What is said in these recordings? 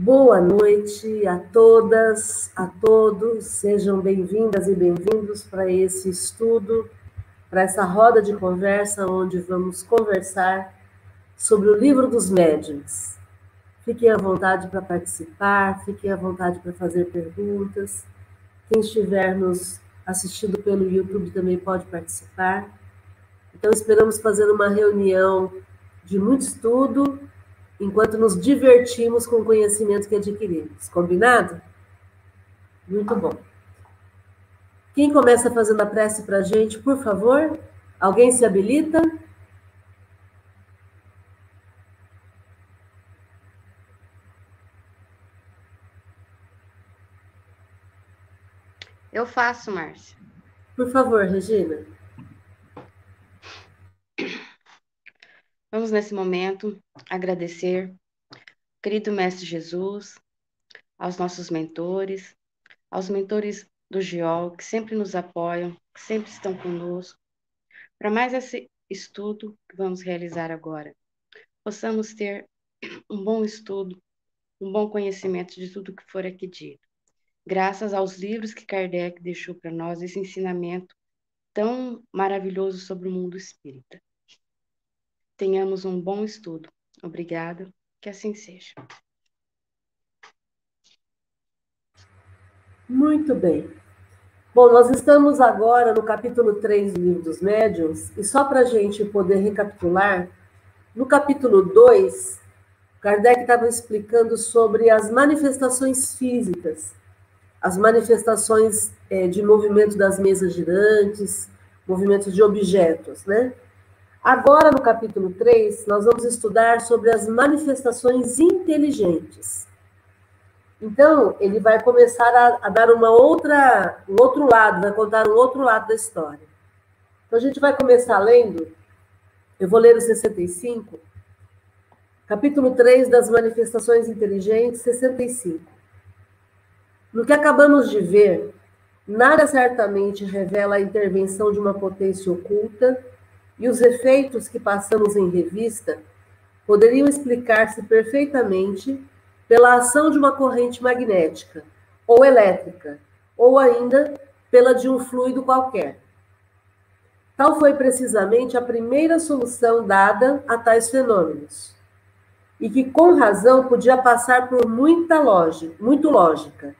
Boa noite a todas, a todos. Sejam bem-vindas e bem-vindos para esse estudo, para essa roda de conversa onde vamos conversar sobre o livro dos médiuns. Fiquem à vontade para participar, fiquem à vontade para fazer perguntas. Quem estiver nos assistindo pelo YouTube também pode participar. Então, esperamos fazer uma reunião de muito estudo enquanto nos divertimos com o conhecimento que adquirimos. Combinado? Muito bom. Quem começa fazendo a prece para a gente, por favor? Alguém se habilita? Eu faço, Márcia. Por favor, Regina. Vamos, nesse momento, agradecer, querido Mestre Jesus, aos nossos mentores, aos mentores do GIOL, que sempre nos apoiam, que sempre estão conosco, para mais esse estudo que vamos realizar agora. Possamos ter um bom estudo, um bom conhecimento de tudo que for aqui dito. Graças aos livros que Kardec deixou para nós, esse ensinamento tão maravilhoso sobre o mundo espírita tenhamos um bom estudo. Obrigada, que assim seja. Muito bem. Bom, nós estamos agora no capítulo 3 do Livro dos Médiuns, e só para a gente poder recapitular, no capítulo 2, Kardec estava explicando sobre as manifestações físicas, as manifestações é, de movimento das mesas girantes, movimentos de objetos, né? Agora, no capítulo 3, nós vamos estudar sobre as manifestações inteligentes. Então, ele vai começar a, a, dar uma outra, um outro lado, vai contar um outro lado da história. Então, a gente vai começar lendo, eu vou ler o 65, capítulo 3 das manifestações inteligentes, 65. No que acabamos de ver, nada certamente revela a intervenção de uma potência oculta e os efeitos que passamos em revista poderiam explicar-se perfeitamente pela ação de uma corrente magnética ou elétrica, ou ainda pela de um fluido qualquer. Tal foi precisamente a primeira solução dada a tais fenômenos, e que com razão podia passar por muita lógica, muito lógica.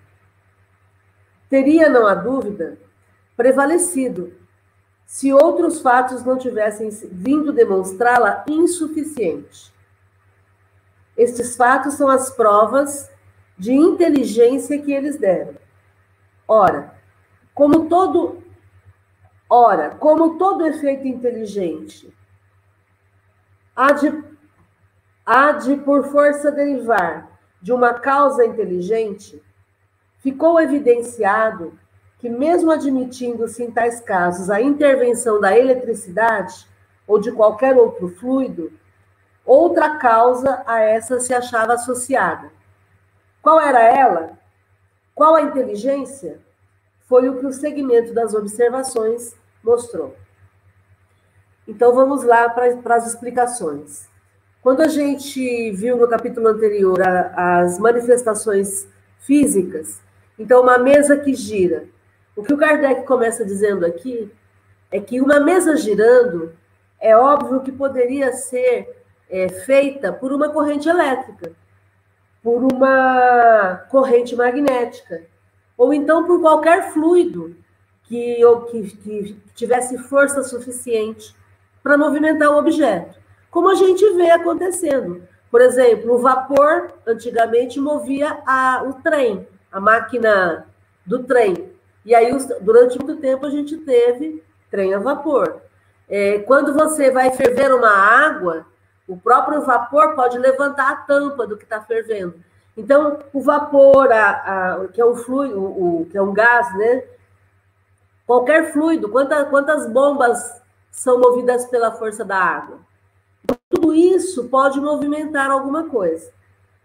Teria, não há dúvida, prevalecido se outros fatos não tivessem vindo demonstrá-la insuficiente. Estes fatos são as provas de inteligência que eles deram. Ora, como todo ora, como todo efeito inteligente há de, há de por força derivar de uma causa inteligente, ficou evidenciado que, mesmo admitindo-se em tais casos a intervenção da eletricidade ou de qualquer outro fluido, outra causa a essa se achava associada. Qual era ela? Qual a inteligência? Foi o que o segmento das observações mostrou. Então vamos lá para as explicações. Quando a gente viu no capítulo anterior a, as manifestações físicas, então uma mesa que gira, o que o Kardec começa dizendo aqui é que uma mesa girando é óbvio que poderia ser é, feita por uma corrente elétrica, por uma corrente magnética, ou então por qualquer fluido que, ou que, que tivesse força suficiente para movimentar o objeto. Como a gente vê acontecendo. Por exemplo, o vapor antigamente movia a, o trem, a máquina do trem. E aí, durante muito tempo, a gente teve trem a vapor. É, quando você vai ferver uma água, o próprio vapor pode levantar a tampa do que está fervendo. Então, o vapor, a, a, que é um fluido, o, que é um gás, né? Qualquer fluido, quanta, quantas bombas são movidas pela força da água? Tudo isso pode movimentar alguma coisa.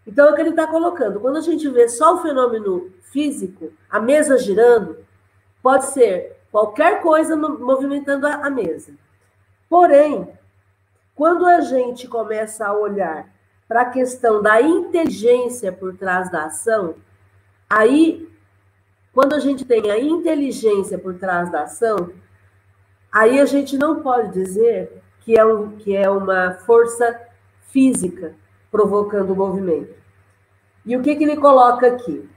Então, é o que ele está colocando. Quando a gente vê só o fenômeno físico, a mesa girando, Pode ser qualquer coisa movimentando a mesa. Porém, quando a gente começa a olhar para a questão da inteligência por trás da ação, aí, quando a gente tem a inteligência por trás da ação, aí a gente não pode dizer que é, um, que é uma força física provocando o movimento. E o que, que ele coloca aqui?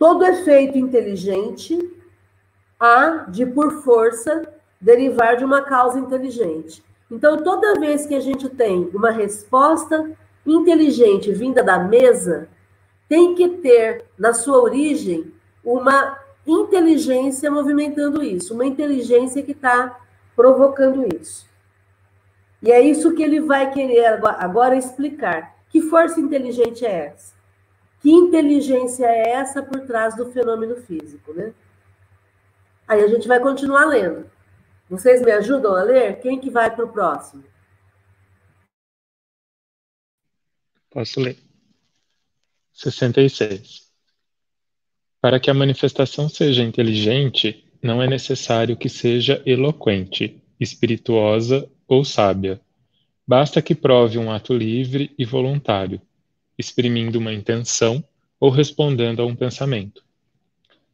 Todo efeito inteligente há de, por força, derivar de uma causa inteligente. Então, toda vez que a gente tem uma resposta inteligente vinda da mesa, tem que ter na sua origem uma inteligência movimentando isso, uma inteligência que está provocando isso. E é isso que ele vai querer agora explicar. Que força inteligente é essa? Que inteligência é essa por trás do fenômeno físico, né? Aí a gente vai continuar lendo. Vocês me ajudam a ler? Quem que vai para o próximo? Posso ler. 66. Para que a manifestação seja inteligente, não é necessário que seja eloquente, espirituosa ou sábia. Basta que prove um ato livre e voluntário, exprimindo uma intenção ou respondendo a um pensamento.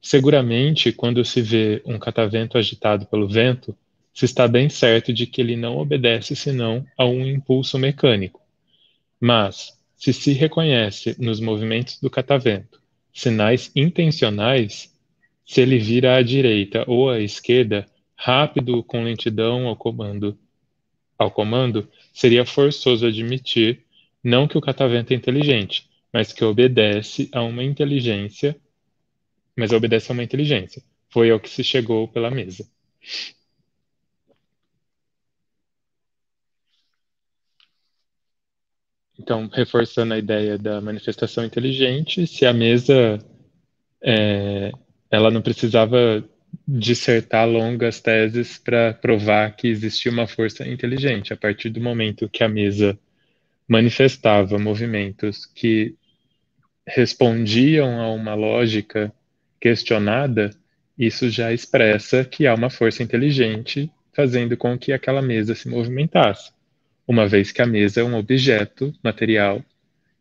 Seguramente, quando se vê um catavento agitado pelo vento, se está bem certo de que ele não obedece senão a um impulso mecânico. Mas, se se reconhece nos movimentos do catavento sinais intencionais, se ele vira à direita ou à esquerda, rápido com lentidão ao comando, ao comando, seria forçoso admitir não que o catavento é inteligente, mas que obedece a uma inteligência, mas obedece a uma inteligência. Foi ao que se chegou pela mesa. Então, reforçando a ideia da manifestação inteligente, se a mesa é, ela não precisava dissertar longas teses para provar que existia uma força inteligente. A partir do momento que a mesa manifestava movimentos que respondiam a uma lógica questionada, isso já expressa que há uma força inteligente fazendo com que aquela mesa se movimentasse uma vez que a mesa é um objeto material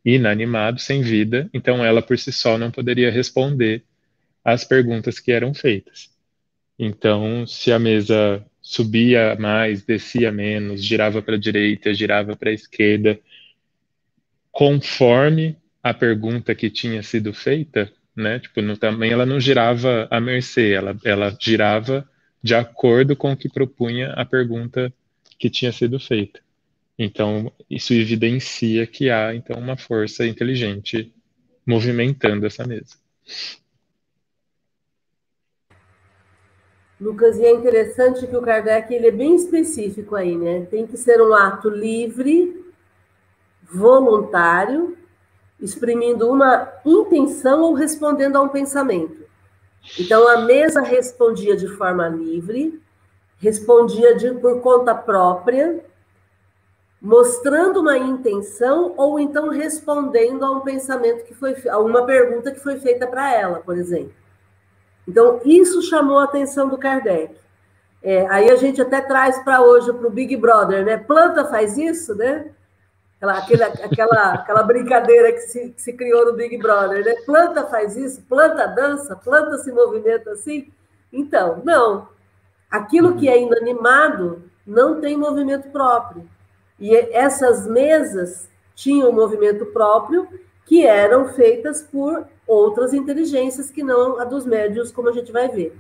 inanimado, sem vida, então ela por si só não poderia responder às perguntas que eram feitas. Então, se a mesa subia mais, descia menos, girava para a direita, girava para a esquerda, conforme a pergunta que tinha sido feita, né? Tipo, no tamanho ela não girava à mercê, ela, ela girava de acordo com o que propunha a pergunta que tinha sido feita. Então, isso evidencia que há então uma força inteligente movimentando essa mesa. Lucas, e é interessante que o Kardec ele é bem específico aí, né? Tem que ser um ato livre, voluntário, exprimindo uma intenção ou respondendo a um pensamento. Então, a mesa respondia de forma livre, respondia de, por conta própria, mostrando uma intenção ou então respondendo a um pensamento que foi a uma pergunta que foi feita para ela, por exemplo. Então isso chamou a atenção do Kardec. É, aí a gente até traz para hoje para o Big Brother, né? Planta faz isso, né? Aquela, aquela, aquela, aquela brincadeira que se, que se criou no Big Brother, né? Planta faz isso, planta dança, planta se movimenta assim. Então, não. Aquilo que é inanimado não tem movimento próprio. E essas mesas tinham movimento próprio que eram feitas por outras inteligências que não a dos médios, como a gente vai ver.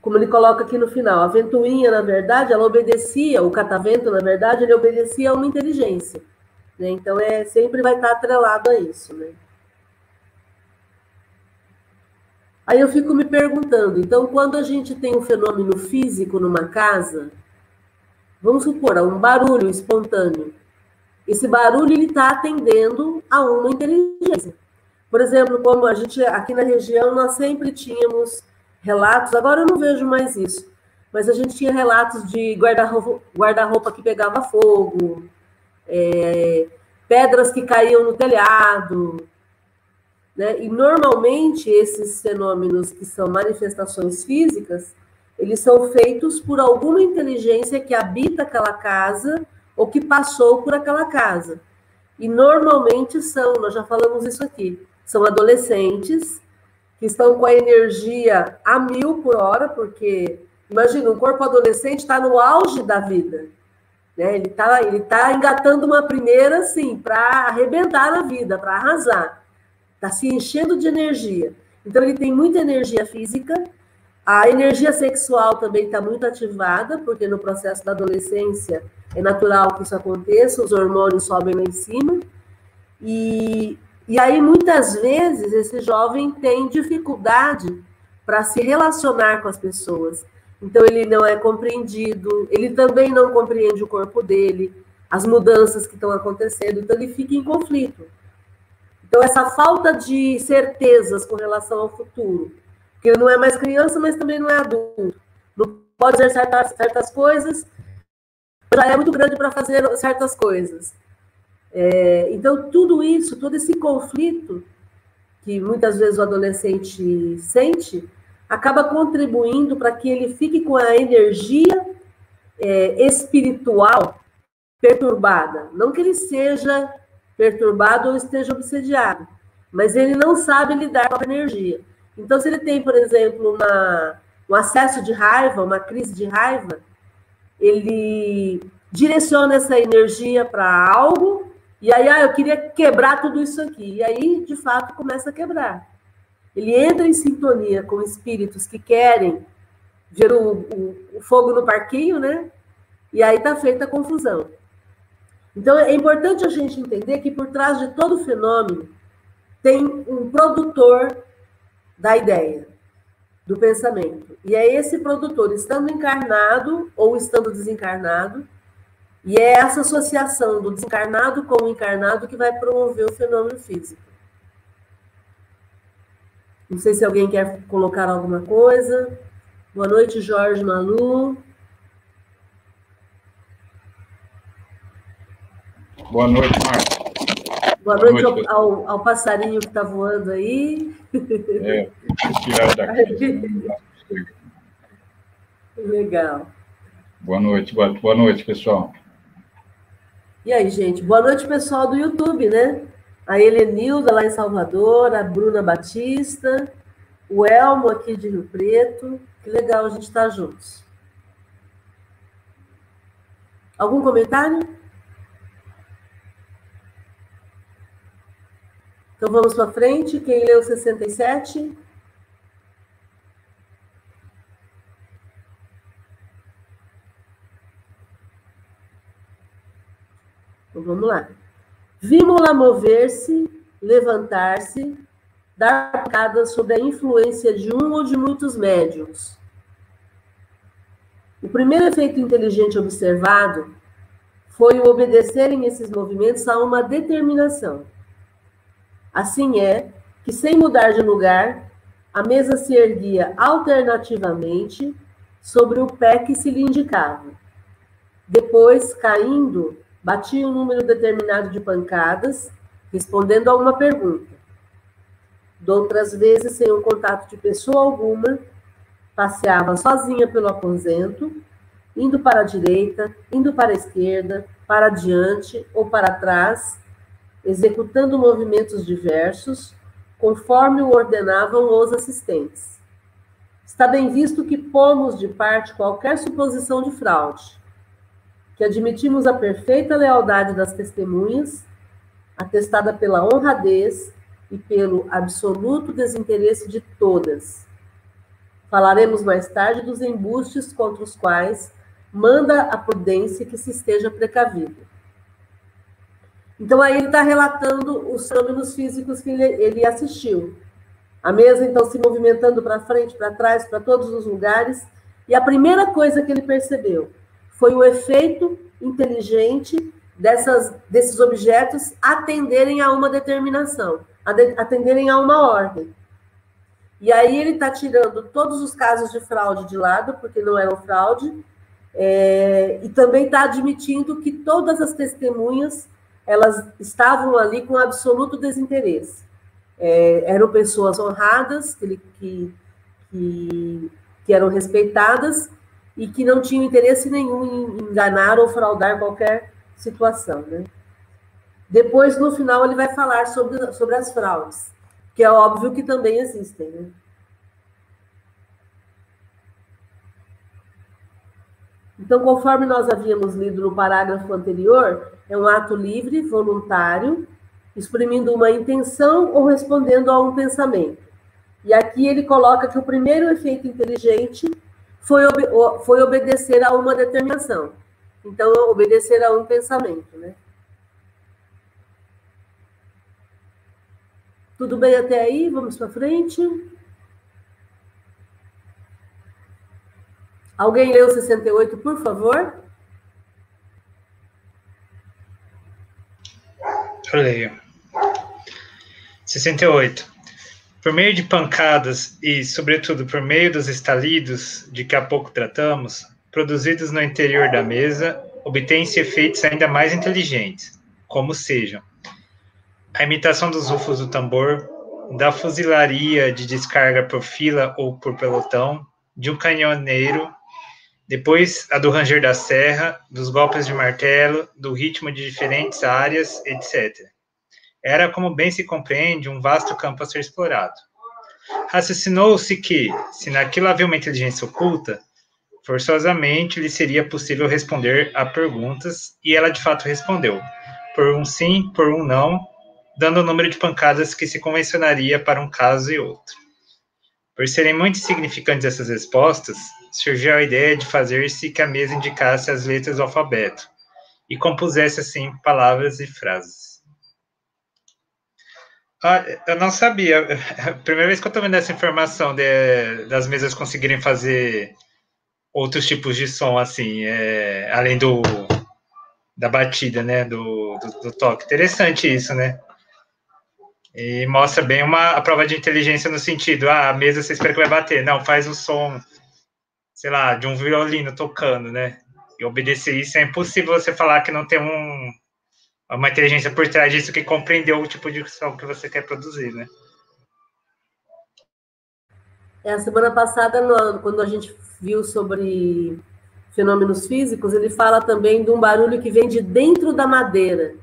Como ele coloca aqui no final, a ventoinha, na verdade, ela obedecia, o catavento, na verdade, ele obedecia a uma inteligência. Né? Então, é, sempre vai estar atrelado a isso. Né? Aí eu fico me perguntando, então, quando a gente tem um fenômeno físico numa casa, vamos supor, um barulho espontâneo. Esse barulho está atendendo a uma inteligência. Por exemplo, como a gente aqui na região nós sempre tínhamos relatos, agora eu não vejo mais isso, mas a gente tinha relatos de guarda-roupa guarda que pegava fogo, é, pedras que caíam no telhado, né? E normalmente esses fenômenos que são manifestações físicas, eles são feitos por alguma inteligência que habita aquela casa ou que passou por aquela casa. E normalmente são, nós já falamos isso aqui, são adolescentes que estão com a energia a mil por hora, porque imagina, um corpo adolescente está no auge da vida. Né? Ele está ele tá engatando uma primeira, assim, para arrebentar a vida, para arrasar. Está se enchendo de energia. Então, ele tem muita energia física. A energia sexual também está muito ativada, porque no processo da adolescência é natural que isso aconteça, os hormônios sobem lá em cima. E, e aí, muitas vezes, esse jovem tem dificuldade para se relacionar com as pessoas. Então, ele não é compreendido, ele também não compreende o corpo dele, as mudanças que estão acontecendo, então, ele fica em conflito. Então, essa falta de certezas com relação ao futuro, porque ele não é mais criança, mas também não é adulto, não pode fazer certas, certas coisas, já é muito grande para fazer certas coisas. É, então, tudo isso, todo esse conflito que muitas vezes o adolescente sente, acaba contribuindo para que ele fique com a energia é, espiritual perturbada. Não que ele seja perturbado ou esteja obsediado, mas ele não sabe lidar com a energia. Então, se ele tem, por exemplo, uma, um acesso de raiva, uma crise de raiva, ele direciona essa energia para algo, e aí, ah, eu queria quebrar tudo isso aqui. E aí, de fato, começa a quebrar. Ele entra em sintonia com espíritos que querem ver o, o, o fogo no parquinho, né? E aí está feita a confusão. Então, é importante a gente entender que por trás de todo fenômeno tem um produtor da ideia, do pensamento. E é esse produtor, estando encarnado ou estando desencarnado, e é essa associação do desencarnado com o encarnado que vai promover o fenômeno físico. Não sei se alguém quer colocar alguma coisa. Boa noite, Jorge Malu. Boa noite, Marcos. Boa, Boa noite, noite ao, ao, ao, passarinho que está voando aí. É, tirar daqui. Legal. Boa noite, boa, boa noite, pessoal. E aí, gente? Boa noite, pessoal do YouTube, né? a Helenilda lá em Salvador, a Bruna Batista, o Elmo aqui de Rio Preto. Que legal a gente estar juntos. Algum comentário? Então vamos para frente. Quem leu 67? Então vamos lá. Vimos-la mover-se, levantar-se, dar pancadas sob a influência de um ou de muitos médiums. O primeiro efeito inteligente observado foi o obedecerem esses movimentos a uma determinação. Assim é que, sem mudar de lugar, a mesa se erguia alternativamente sobre o pé que se lhe indicava. Depois, caindo, batia um número determinado de pancadas, respondendo a uma pergunta. Doutras vezes, sem o contato de pessoa alguma, passeava sozinha pelo aposento, indo para a direita, indo para a esquerda, para diante ou para trás, executando movimentos diversos, conforme o ordenavam os assistentes. Está bem visto que pomos de parte qualquer suposição de fraude que admitimos a perfeita lealdade das testemunhas, atestada pela honradez e pelo absoluto desinteresse de todas. Falaremos mais tarde dos embustes contra os quais manda a prudência que se esteja precavido. Então, aí ele está relatando os fenômenos físicos que ele, ele assistiu. A mesa, então, se movimentando para frente, para trás, para todos os lugares. E a primeira coisa que ele percebeu foi o efeito inteligente dessas, desses objetos atenderem a uma determinação, atenderem a uma ordem. E aí ele está tirando todos os casos de fraude de lado, porque não eram fraude, é, e também está admitindo que todas as testemunhas elas estavam ali com absoluto desinteresse. É, eram pessoas honradas que, que que eram respeitadas e que não tinham interesse nenhum em enganar ou fraudar qualquer situação. Né? Depois, no final, ele vai falar sobre, sobre as fraudes, que é óbvio que também existem. Né? Então, conforme nós havíamos lido no parágrafo anterior, é um ato livre, voluntário, exprimindo uma intenção ou respondendo a um pensamento. E aqui ele coloca que o primeiro efeito inteligente foi, ob foi obedecer a uma determinação. Então, obedecer a um pensamento, né? Tudo bem até aí? Vamos para frente. Alguém leu 68, por favor? Eu leio. 68. Por meio de pancadas e, sobretudo, por meio dos estalidos de que há pouco tratamos, produzidos no interior da mesa, obtêm-se efeitos ainda mais inteligentes, como sejam a imitação dos rufos do tambor, da fuzilaria de descarga por fila ou por pelotão, de um canhoneiro depois a do ranger da serra, dos golpes de martelo, do ritmo de diferentes áreas, etc. Era, como bem se compreende, um vasto campo a ser explorado. Raciocinou-se que, se naquilo havia uma inteligência oculta, forçosamente lhe seria possível responder a perguntas, e ela de fato respondeu, por um sim, por um não, dando o número de pancadas que se convencionaria para um caso e outro. Por serem muito significantes essas respostas, surgiu a ideia de fazer-se que a mesa indicasse as letras do alfabeto e compusesse assim palavras e frases. Ah, eu não sabia. A primeira vez que eu estou vendo essa informação de, das mesas conseguirem fazer outros tipos de som, assim, é, além do da batida, né, do, do, do, toque. Interessante isso, né? E mostra bem uma a prova de inteligência no sentido, ah, a mesa você espera que vai bater. Não, faz o som sei lá, de um violino tocando, né? E obedecer isso é impossível você falar que não tem um, uma inteligência por trás disso que compreendeu o tipo de som que você quer produzir, né? É, a semana passada, quando a gente viu sobre fenômenos físicos, ele fala também de um barulho que vem de dentro da madeira,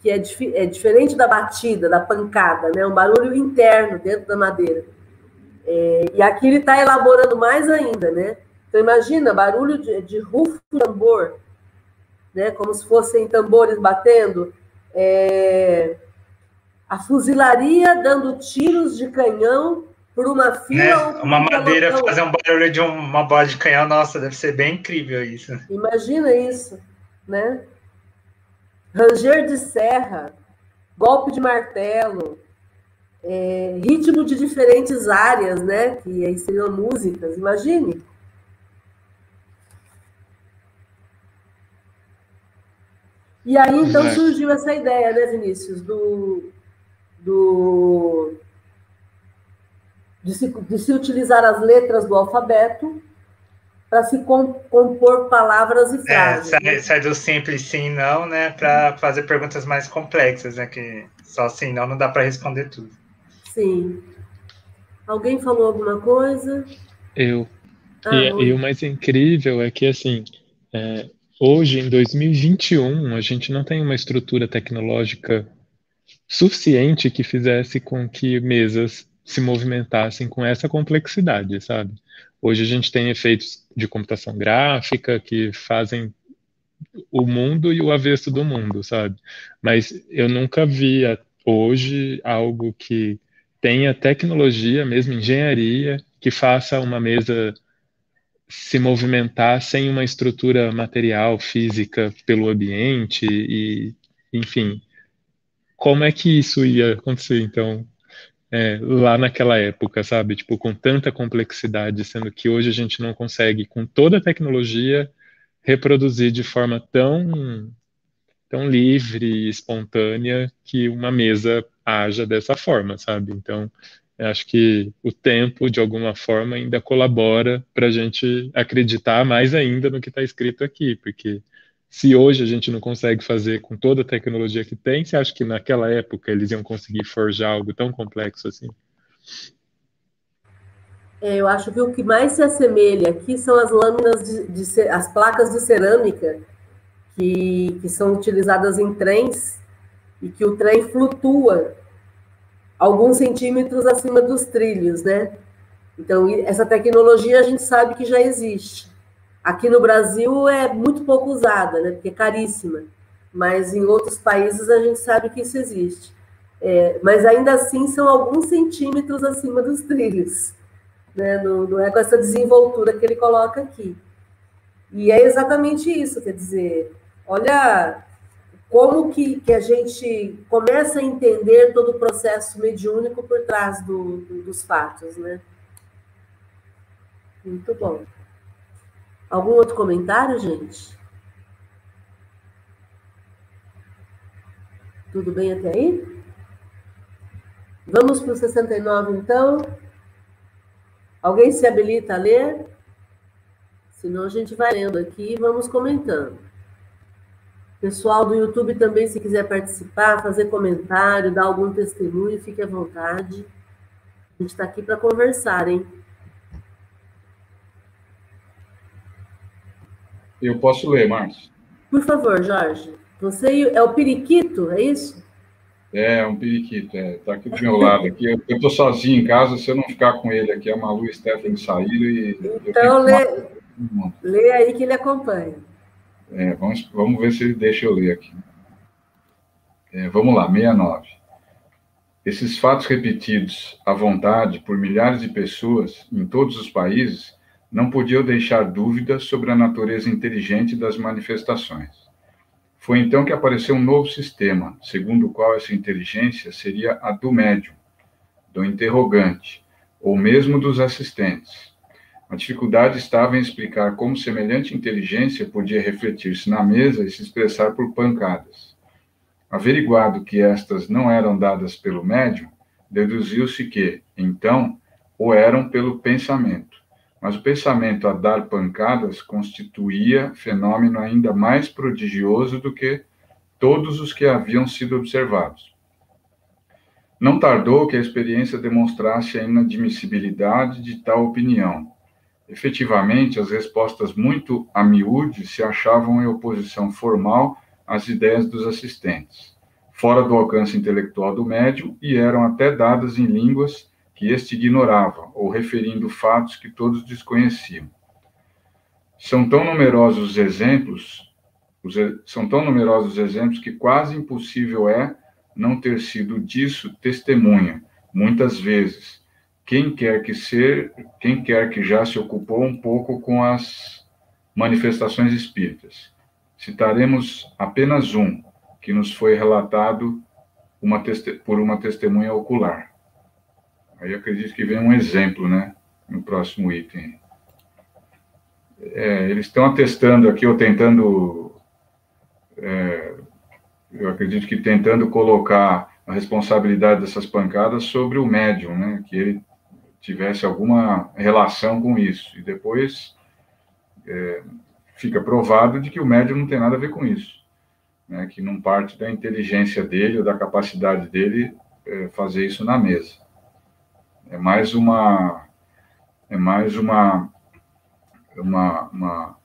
que é, dif é diferente da batida, da pancada, né? Um barulho interno dentro da madeira. É, e aqui ele está elaborando mais ainda, né? Então imagina, barulho de, de rufo de tambor, né? Como se fossem tambores batendo. É, a fuzilaria dando tiros de canhão por uma fila. Né? Uma madeira pelotão. fazer um barulho de uma bola de canhão, nossa, deve ser bem incrível isso. Imagina isso, né? Ranger de serra, golpe de martelo, é, ritmo de diferentes áreas, né? Que aí seriam músicas, imagine. E aí, então, é. surgiu essa ideia, né, Vinícius, do, do, de, se, de se utilizar as letras do alfabeto para se compor palavras e é, frases. É, sai, né? sai, do simples sim não, né, para fazer perguntas mais complexas, né, que só sim não não dá para responder tudo. Sim. Alguém falou alguma coisa? Eu. Ah, e, e, o mais incrível é que, assim, é, hoje, em 2021, a gente não tem uma estrutura tecnológica suficiente que fizesse com que mesas se movimentassem com essa complexidade, sabe? Hoje a gente tem efeitos de computação gráfica que fazem o mundo e o avesso do mundo, sabe? Mas eu nunca vi hoje algo que tenha tecnologia, mesmo engenharia, que faça uma mesa se movimentar sem uma estrutura material, física pelo ambiente e, enfim, como é que isso ia acontecer, então, é, lá naquela época, sabe? Tipo, com tanta complexidade, sendo que hoje a gente não consegue, com toda a tecnologia, reproduzir de forma tão, tão livre e espontânea que uma mesa haja dessa forma, sabe? Então, acho que o tempo, de alguma forma, ainda colabora para a gente acreditar mais ainda no que está escrito aqui, porque se hoje a gente não consegue fazer com toda a tecnologia que tem, você acha que naquela época eles iam conseguir forjar algo tão complexo assim? É, eu acho que o que mais se assemelha aqui são as lâminas de, de as placas de cerâmica que, que são utilizadas em trens e que o trem flutua alguns centímetros acima dos trilhos, né? Então, essa tecnologia a gente sabe que já existe. Aqui no Brasil é muito pouco usada, né? Porque é caríssima. Mas em outros países a gente sabe que isso existe. É, mas ainda assim são alguns centímetros acima dos trilhos. Né? Não, não é com essa desenvoltura que ele coloca aqui. E é exatamente isso, quer dizer, olha como que, que a gente começa a entender todo o processo mediúnico por trás do, do, dos fatos, né? Muito bom. Algum outro comentário, gente? Tudo bem até aí? Vamos para o 69, então. Alguém se habilita a ler? Senão a gente vai lendo aqui e vamos comentando. Pessoal do YouTube também, se quiser participar, fazer comentário, dar algum testemunho, fique à vontade. A gente está aqui para conversar, hein? Eu posso ler, Márcio. Por favor, Jorge. Você é o periquito, é isso? É, um periquito, é. Tá aqui do meu lado. Aqui. Eu, estou sozinho em casa, se eu não ficar com ele aqui, a Malu e a Stephanie saíram e. Então, lê, lê aí que ele acompanha. É, vamos, vamos ver se ele deixa eu ler aqui. É, vamos lá, 69. Esses fatos repetidos à vontade por milhares de pessoas em todos os países não podiam deixar dúvidas sobre a natureza inteligente das manifestações. Foi então que apareceu um novo sistema, segundo o qual essa inteligência seria a do médium, do interrogante, ou mesmo dos assistentes. A dificuldade estava em explicar como semelhante inteligência podia refletir-se na mesa e se expressar por pancadas. Averiguado que estas não eram dadas pelo médium, deduziu-se que, então, o eram pelo pensamento. Mas o pensamento a dar pancadas constituía fenômeno ainda mais prodigioso do que todos os que haviam sido observados. Não tardou que a experiência demonstrasse a inadmissibilidade de tal opinião, Efetivamente, as respostas muito a miúde se achavam em oposição formal às ideias dos assistentes, fora do alcance intelectual do médium e eram até dadas em línguas que este ignorava, ou referindo fatos que todos desconheciam. São tão numerosos os exemplos, os, são tão numerosos os exemplos que quase impossível é não ter sido disso testemunha, muitas vezes, quem quer que ser, quem quer que já se ocupou um pouco com as manifestações espíritas. Citaremos apenas um, que nos foi relatado uma por uma testemunha ocular. Aí acredito que vem um exemplo, né, no próximo item. É, eles estão atestando aqui, ou tentando, é, eu acredito que tentando colocar a responsabilidade dessas pancadas sobre o médium, né, que ele tivesse alguma relação com isso. E depois é, fica provado de que o médium não tem nada a ver com isso, né? que não parte da inteligência dele ou da capacidade dele é, fazer isso na mesa. É mais uma é mais uma uma, uma,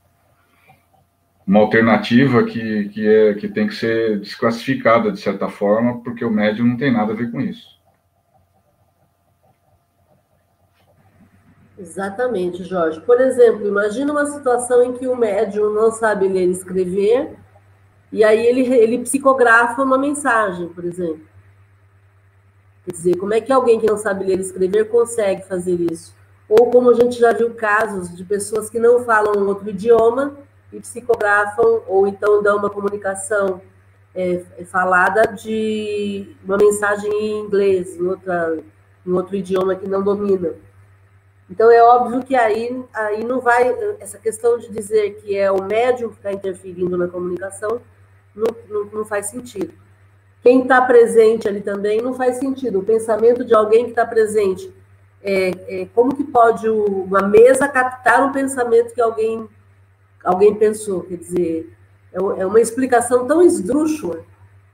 uma alternativa que, que, é, que tem que ser desclassificada de certa forma, porque o médium não tem nada a ver com isso. Exatamente, Jorge. Por exemplo, imagina uma situação em que o médium não sabe ler e escrever, e aí ele, ele psicografa uma mensagem, por exemplo. Quer dizer, como é que alguém que não sabe ler e escrever consegue fazer isso? Ou como a gente já viu casos de pessoas que não falam outro idioma e psicografam, ou então dão uma comunicação é, falada de uma mensagem em inglês, em, outra, em outro idioma que não domina. Então, é óbvio que aí, aí não vai. Essa questão de dizer que é o médium que está interferindo na comunicação não, não, não faz sentido. Quem está presente ali também não faz sentido. O pensamento de alguém que está presente. É, é, como que pode uma mesa captar um pensamento que alguém, alguém pensou? Quer dizer, é, é uma explicação tão esdrúxula,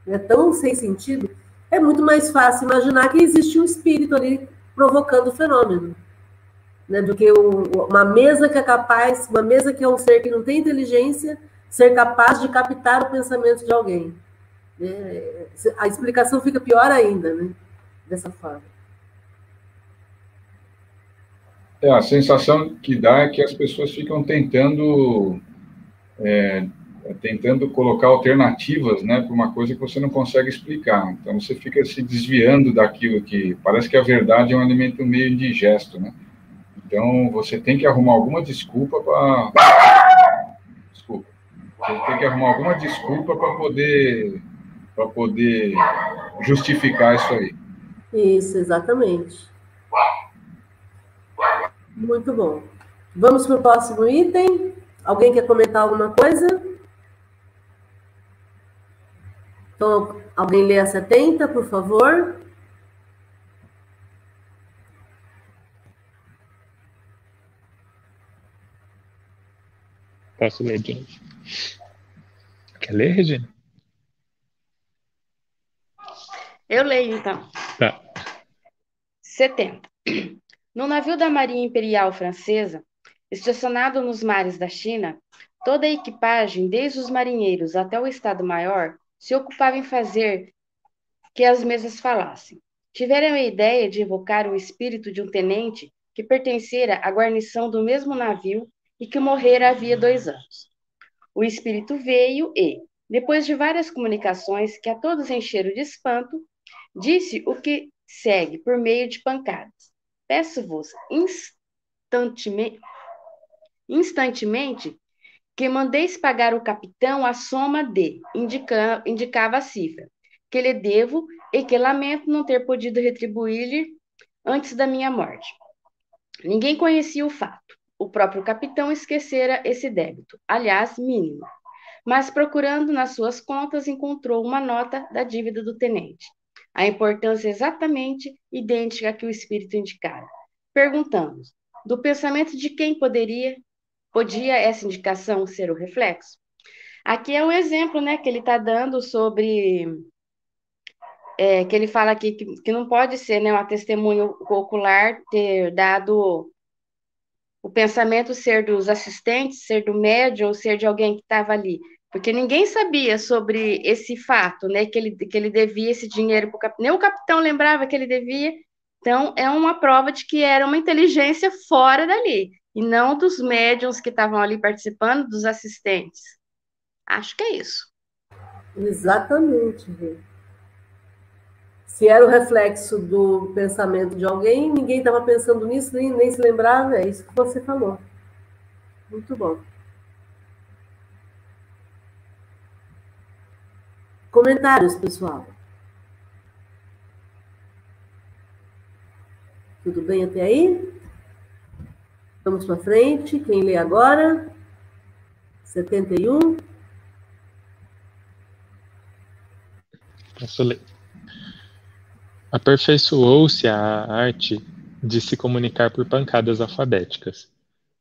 né, tão sem sentido. É muito mais fácil imaginar que existe um espírito ali provocando o fenômeno. Né, do que o, uma mesa que é capaz, uma mesa que é um ser que não tem inteligência, ser capaz de captar o pensamento de alguém. É, a explicação fica pior ainda, né? Dessa forma. É, a sensação que dá é que as pessoas ficam tentando é, tentando colocar alternativas, né, para uma coisa que você não consegue explicar. Então você fica se desviando daquilo que parece que a verdade é um alimento meio indigesto, né? Então você tem que arrumar alguma desculpa para desculpa. Você tem que arrumar alguma desculpa para poder para poder justificar isso aí. Isso, exatamente. Muito bom. Vamos para o próximo item. Alguém quer comentar alguma coisa? Então, alguém lê a 70, por favor? Posso ler de novo. Quer ler, Regina? Eu leio, então. Tá. 70. No navio da Marinha Imperial Francesa, estacionado nos mares da China, toda a equipagem, desde os marinheiros até o Estado-Maior, se ocupava em fazer que as mesas falassem. Tiveram a ideia de evocar o espírito de um tenente que pertencera à guarnição do mesmo navio e que morrera havia dois anos. O espírito veio e, depois de várias comunicações que a todos encheram de espanto, disse o que segue por meio de pancadas. Peço-vos instantemente, instantemente que mandeis pagar o capitão a soma de, indica, indicava a cifra, que lhe devo e que lamento não ter podido retribuir-lhe antes da minha morte. Ninguém conhecia o fato. O próprio capitão esquecera esse débito, aliás, mínimo. Mas procurando nas suas contas, encontrou uma nota da dívida do tenente. A importância exatamente idêntica que o espírito indicara. Perguntamos: do pensamento de quem poderia podia essa indicação ser o reflexo? Aqui é um exemplo, né, que ele está dando sobre é, que ele fala aqui que, que não pode ser, né, uma testemunha ocular ter dado o pensamento ser dos assistentes, ser do médium, ser de alguém que estava ali, porque ninguém sabia sobre esse fato, né, que ele, que ele devia esse dinheiro para o capitão, nem o capitão lembrava que ele devia, então é uma prova de que era uma inteligência fora dali, e não dos médiums que estavam ali participando, dos assistentes. Acho que é isso. Exatamente, se era o reflexo do pensamento de alguém, ninguém estava pensando nisso, nem, nem se lembrava, é isso que você falou. Muito bom. Comentários, pessoal. Tudo bem até aí? Vamos para frente. Quem lê agora? 71. Posso ler. Aperfeiçoou-se a arte de se comunicar por pancadas alfabéticas,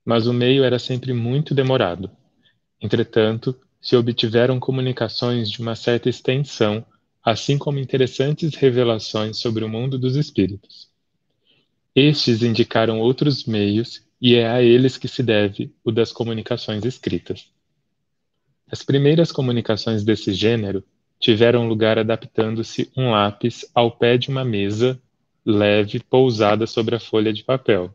mas o meio era sempre muito demorado. Entretanto, se obtiveram comunicações de uma certa extensão, assim como interessantes revelações sobre o mundo dos espíritos. Estes indicaram outros meios e é a eles que se deve o das comunicações escritas. As primeiras comunicações desse gênero tiveram lugar adaptando-se um lápis ao pé de uma mesa leve pousada sobre a folha de papel.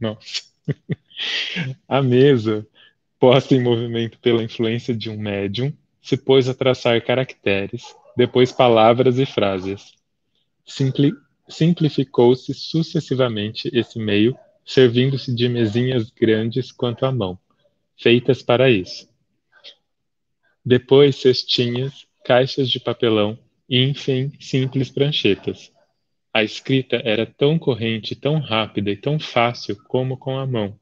Nossa. a mesa, posta em movimento pela influência de um médium, se pôs a traçar caracteres, depois palavras e frases. Simpli Simplificou-se sucessivamente esse meio, servindo-se de mesinhas grandes quanto a mão, feitas para isso. Depois cestinhas caixas de papelão e, enfim, simples pranchetas. A escrita era tão corrente, tão rápida e tão fácil como com a mão,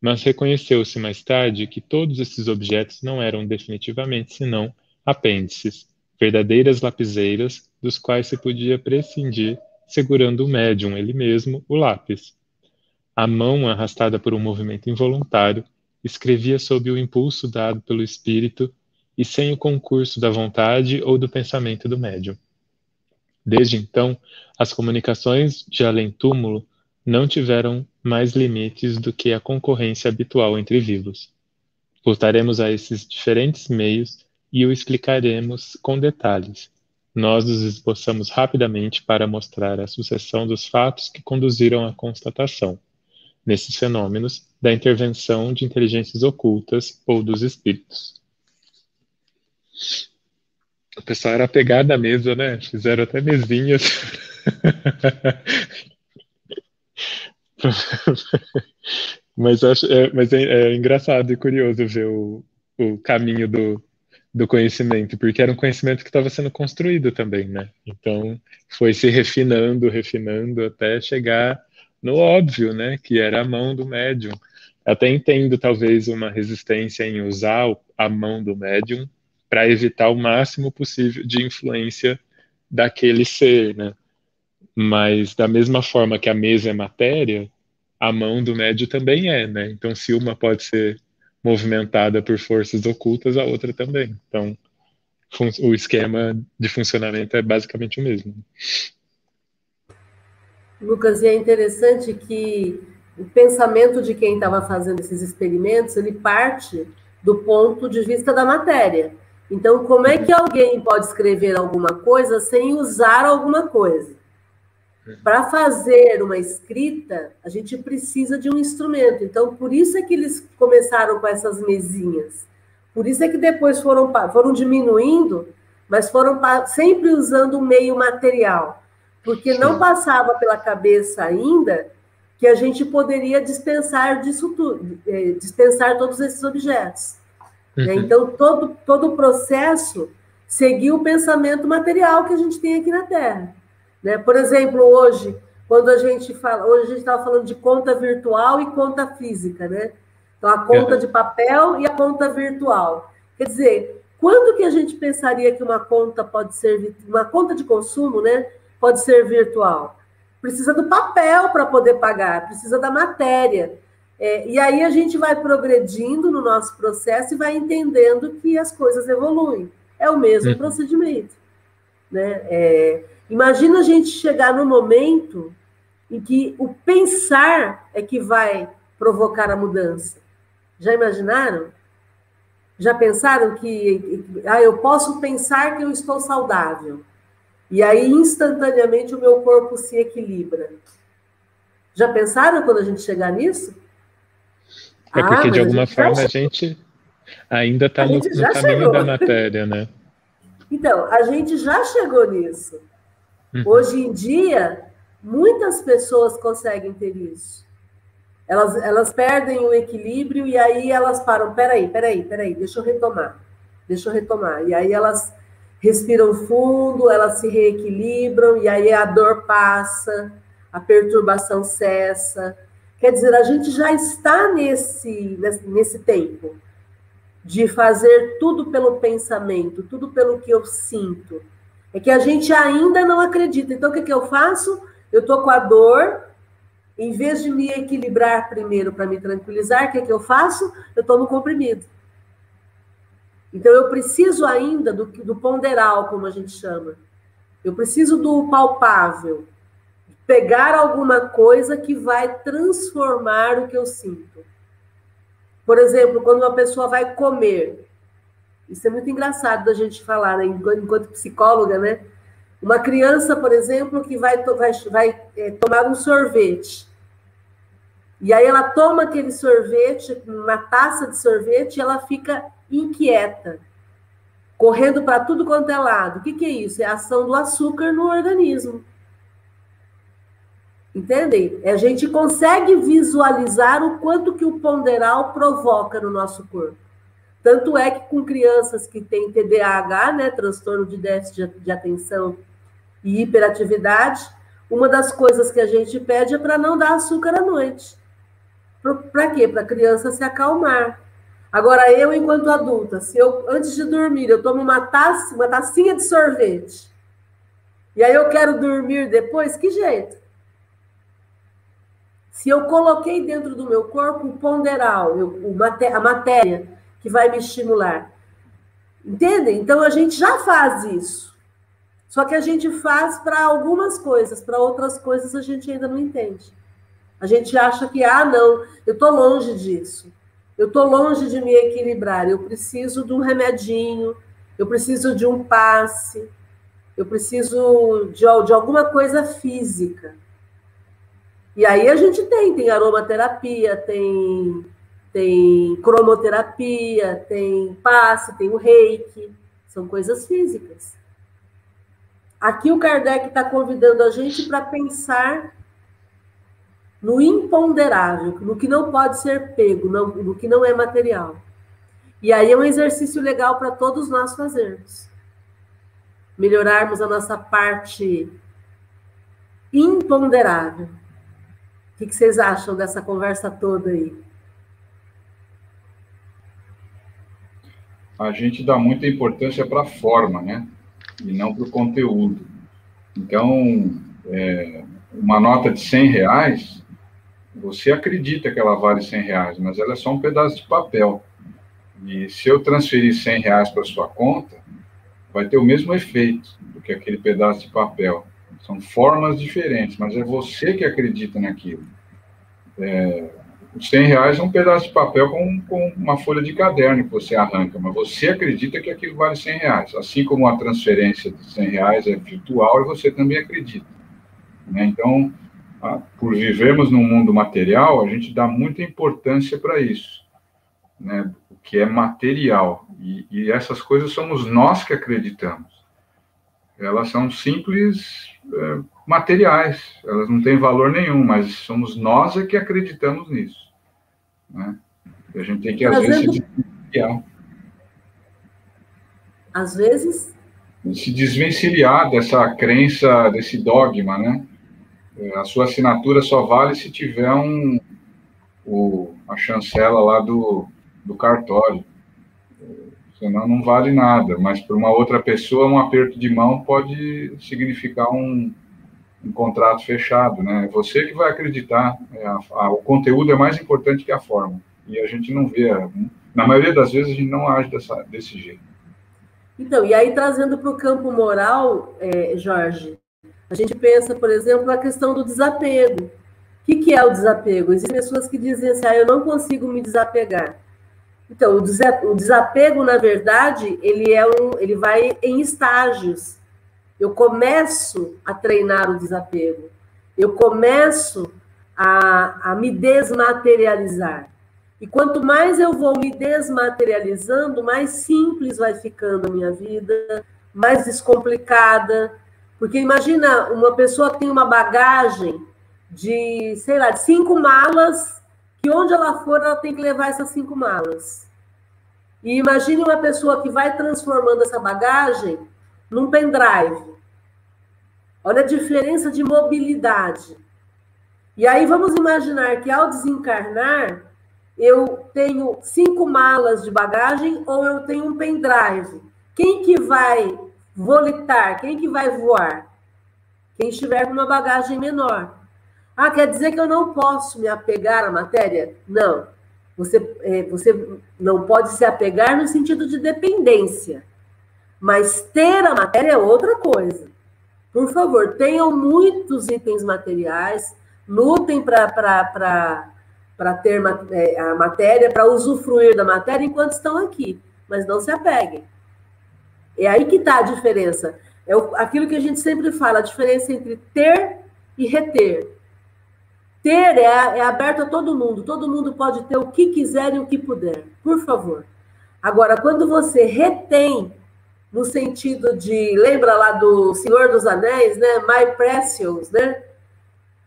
mas reconheceu-se mais tarde que todos esses objetos não eram definitivamente senão apêndices, verdadeiras lapiseiras dos quais se podia prescindir segurando o médium, ele mesmo, o lápis. A mão, arrastada por um movimento involuntário, escrevia sob o impulso dado pelo espírito e sem o concurso da vontade ou do pensamento do médium. Desde então, as comunicações de além-túmulo não tiveram mais limites do que a concorrência habitual entre vivos. Voltaremos a esses diferentes meios e o explicaremos com detalhes. Nós nos esboçamos rapidamente para mostrar a sucessão dos fatos que conduziram à constatação, nesses fenômenos, da intervenção de inteligências ocultas ou dos espíritos. O pessoal era pegado da mesa, né? Fizeram até mesinhas. mas acho, é, mas é, é, engraçado e curioso ver o, o caminho do, do conhecimento, porque era um conhecimento que estava sendo construído também, né? Então foi se refinando, refinando até chegar no óbvio, né? Que era a mão do médium. Até entendo talvez uma resistência em usar a mão do médium para evitar o máximo possível de influência daquele ser, né? Mas da mesma forma que a mesa é matéria, a mão do médio também é, né? Então, se uma pode ser movimentada por forças ocultas, a outra também. Então, o esquema de funcionamento é basicamente o mesmo. Lucas, e é interessante que o pensamento de quem estava fazendo esses experimentos, ele parte do ponto de vista da matéria. Então, como é que alguém pode escrever alguma coisa sem usar alguma coisa? Para fazer uma escrita, a gente precisa de um instrumento. Então, por isso é que eles começaram com essas mesinhas. Por isso é que depois foram, foram diminuindo, mas foram sempre usando o meio material. Porque não passava pela cabeça ainda que a gente poderia dispensar disso tudo, é, dispensar todos esses objetos. Né? Uhum. Então, todo, todo o processo seguiu o pensamento material que a gente tem aqui na Terra. Né? Por exemplo, hoje, quando a gente fala, hoje a gente estava falando de conta virtual e conta física, né? Então, a conta uhum. de papel e a conta virtual. Quer dizer, quando que a gente pensaria que uma conta pode ser, uma conta de consumo, né, pode ser virtual? Precisa do papel para poder pagar, precisa da matéria. É, e aí a gente vai progredindo no nosso processo e vai entendendo que as coisas evoluem. É o mesmo uhum. procedimento. Né? É, imagina a gente chegar no momento em que o pensar é que vai provocar a mudança. Já imaginaram? Já pensaram que ah, eu posso pensar que eu estou saudável? E aí, instantaneamente, o meu corpo se equilibra. Já pensaram quando a gente chegar nisso? É porque, ah, de alguma forma, a gente ainda está no, no caminho chegou. da matéria, né? Então, a gente já chegou nisso. Uhum. Hoje em dia, muitas pessoas conseguem ter isso. Elas, elas perdem o equilíbrio e aí elas param. Peraí, peraí, peraí, deixa eu retomar. Deixa eu retomar. E aí elas respiram fundo, elas se reequilibram, e aí a dor passa, a perturbação cessa. Quer dizer, a gente já está nesse, nesse, tempo de fazer tudo pelo pensamento, tudo pelo que eu sinto. É que a gente ainda não acredita. Então, o que, que eu faço? Eu estou com a dor, em vez de me equilibrar primeiro para me tranquilizar, o que, que eu faço? Eu tomo comprimido. Então, eu preciso ainda do, do ponderal, como a gente chama. Eu preciso do palpável. Pegar alguma coisa que vai transformar o que eu sinto. Por exemplo, quando uma pessoa vai comer, isso é muito engraçado da gente falar, né? enquanto psicóloga, né? Uma criança, por exemplo, que vai, vai, vai é, tomar um sorvete. E aí ela toma aquele sorvete, uma taça de sorvete, e ela fica inquieta, correndo para tudo quanto é lado. O que, que é isso? É a ação do açúcar no organismo. Entendem? A gente consegue visualizar o quanto que o ponderal provoca no nosso corpo. Tanto é que com crianças que têm TDAH, né, transtorno de déficit de atenção e hiperatividade, uma das coisas que a gente pede é para não dar açúcar à noite. Para quê? Para a criança se acalmar. Agora, eu, enquanto adulta, se eu, antes de dormir, eu tomo uma taça, uma tacinha de sorvete, e aí eu quero dormir depois, que jeito? Se eu coloquei dentro do meu corpo o ponderal, a matéria que vai me estimular. Entendem? Então a gente já faz isso. Só que a gente faz para algumas coisas, para outras coisas a gente ainda não entende. A gente acha que, ah, não, eu estou longe disso. Eu estou longe de me equilibrar. Eu preciso de um remedinho, eu preciso de um passe, eu preciso de, de alguma coisa física. E aí a gente tem, tem aromaterapia, tem, tem cromoterapia, tem passe, tem o reiki, são coisas físicas. Aqui o Kardec está convidando a gente para pensar no imponderável, no que não pode ser pego, no que não é material. E aí é um exercício legal para todos nós fazermos. Melhorarmos a nossa parte imponderável. O que vocês acham dessa conversa toda aí? A gente dá muita importância para a forma, né? E não para o conteúdo. Então, é, uma nota de 100 reais você acredita que ela vale 100 reais, mas ela é só um pedaço de papel. E se eu transferir 100 reais para sua conta, vai ter o mesmo efeito do que aquele pedaço de papel. São formas diferentes, mas é você que acredita naquilo. É, os 100 reais é um pedaço de papel com, com, uma folha de caderno que você arranca, mas você acredita que aquilo vale 100 reais. Assim como a transferência de 100 reais é virtual, e você também acredita. Né? Então? Por vivermos num mundo material, a gente dá muita importância para isso, né? o que é material. E, e, essas coisas somos nós que acreditamos. Elas são simples é, materiais, elas não têm valor nenhum, mas somos nós é que acreditamos nisso. Né? E a gente tem que, às vezes, se desvencilhar. Às vezes? Se desvencilhar dessa crença, desse dogma, né? É, a sua assinatura só vale se tiver um, o, a chancela lá do, do cartório. Senão não vale nada. Mas para uma outra pessoa, um aperto de mão pode significar um, um contrato fechado. Né? É você que vai acreditar. É, a, a, o conteúdo é mais importante que a forma. E a gente não vê. Na maioria das vezes, a gente não age dessa, desse jeito. Então, e aí trazendo para o campo moral, é, Jorge, a gente pensa, por exemplo, na questão do desapego. O que, que é o desapego? Existem pessoas que dizem assim, ah, eu não consigo me desapegar. Então, o desapego, na verdade, ele, é um, ele vai em estágios. Eu começo a treinar o desapego. Eu começo a, a me desmaterializar. E quanto mais eu vou me desmaterializando, mais simples vai ficando a minha vida, mais descomplicada, porque imagina uma pessoa tem uma bagagem de, sei lá, cinco malas, que onde ela for, ela tem que levar essas cinco malas. E imagine uma pessoa que vai transformando essa bagagem num pendrive. Olha a diferença de mobilidade. E aí vamos imaginar que ao desencarnar, eu tenho cinco malas de bagagem ou eu tenho um pendrive. Quem que vai Volitar, quem que vai voar? Quem estiver com uma bagagem menor. Ah, quer dizer que eu não posso me apegar à matéria? Não. Você, é, você não pode se apegar no sentido de dependência. Mas ter a matéria é outra coisa. Por favor, tenham muitos itens materiais, lutem para ter é, a matéria, para usufruir da matéria enquanto estão aqui, mas não se apeguem. É aí que está a diferença. É aquilo que a gente sempre fala, a diferença entre ter e reter. Ter é, é aberto a todo mundo, todo mundo pode ter o que quiser e o que puder, por favor. Agora, quando você retém, no sentido de, lembra lá do Senhor dos Anéis, né? My precious, né?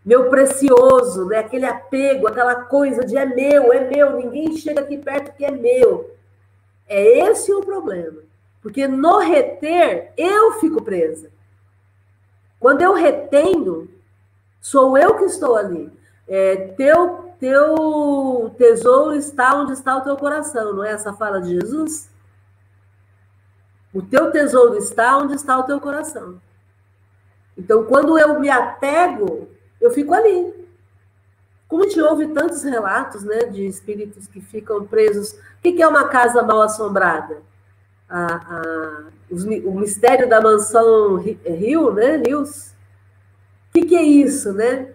Meu precioso, né? Aquele apego, aquela coisa de é meu, é meu, ninguém chega aqui perto que é meu. É esse o problema. Porque no reter, eu fico presa. Quando eu retenho, sou eu que estou ali. É, teu, teu tesouro está onde está o teu coração, não é essa fala de Jesus? O teu tesouro está onde está o teu coração. Então, quando eu me apego, eu fico ali. Como a gente ouve tantos relatos né, de espíritos que ficam presos. O que é uma casa mal assombrada? a, a, os, o mistério da mansão Rio, né? Rios. O que é isso, né?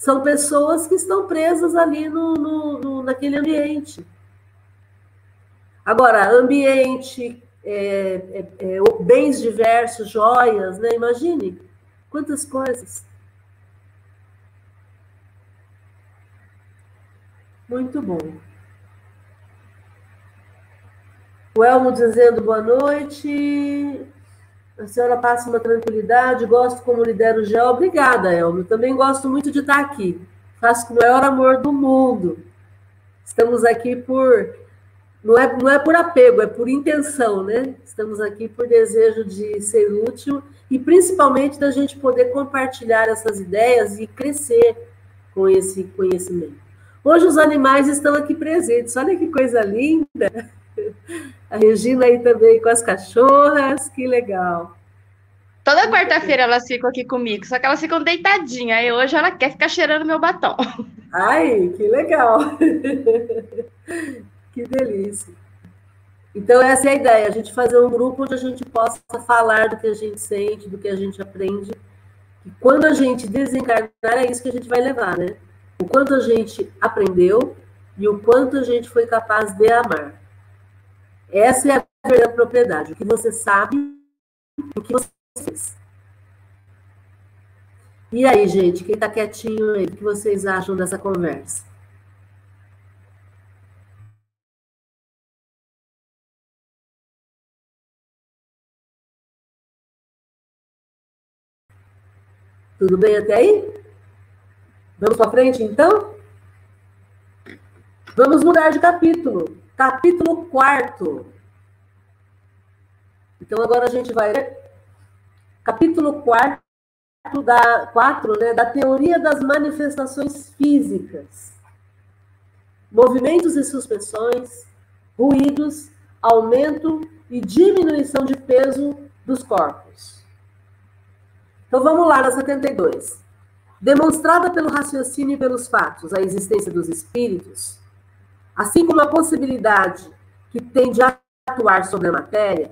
São pessoas que estão presas ali no, no, no naquele ambiente. Agora, ambiente, é, é, é, bens diversos, joias, né? Imagine quantas coisas. Muito bom. O Elmo dizendo boa noite. A senhora passa uma tranquilidade, gosto como lidera o GEL. Obrigada, Elmo. Também gosto muito de estar aqui. Faço com o maior amor do mundo. Estamos aqui por. Não é, não é por apego, é por intenção, né? Estamos aqui por desejo de ser útil e principalmente da gente poder compartilhar essas ideias e crescer com esse conhecimento. Hoje os animais estão aqui presentes. Olha que coisa linda! A Regina aí também com as cachorras, que legal. Toda quarta-feira elas ficam aqui comigo, só que elas ficam deitadinhas. E hoje ela quer ficar cheirando meu batom. Ai, que legal! que delícia. Então, essa é a ideia, a gente fazer um grupo onde a gente possa falar do que a gente sente, do que a gente aprende. E quando a gente desencarnar, é isso que a gente vai levar, né? O quanto a gente aprendeu e o quanto a gente foi capaz de amar. Essa é a verdadeira propriedade. O que você sabe, o que você fez. E aí, gente, quem está quietinho aí, o que vocês acham dessa conversa? Tudo bem até aí? Vamos para frente, então? Vamos mudar de capítulo capítulo 4. Então, agora a gente vai ler capítulo 4 da, 4, né, da teoria das manifestações físicas. Movimentos e suspensões, ruídos, aumento e diminuição de peso dos corpos. Então vamos lá na 72. Demonstrada pelo raciocínio e pelos fatos a existência dos espíritos, assim como a possibilidade que tem de atuar sobre a matéria,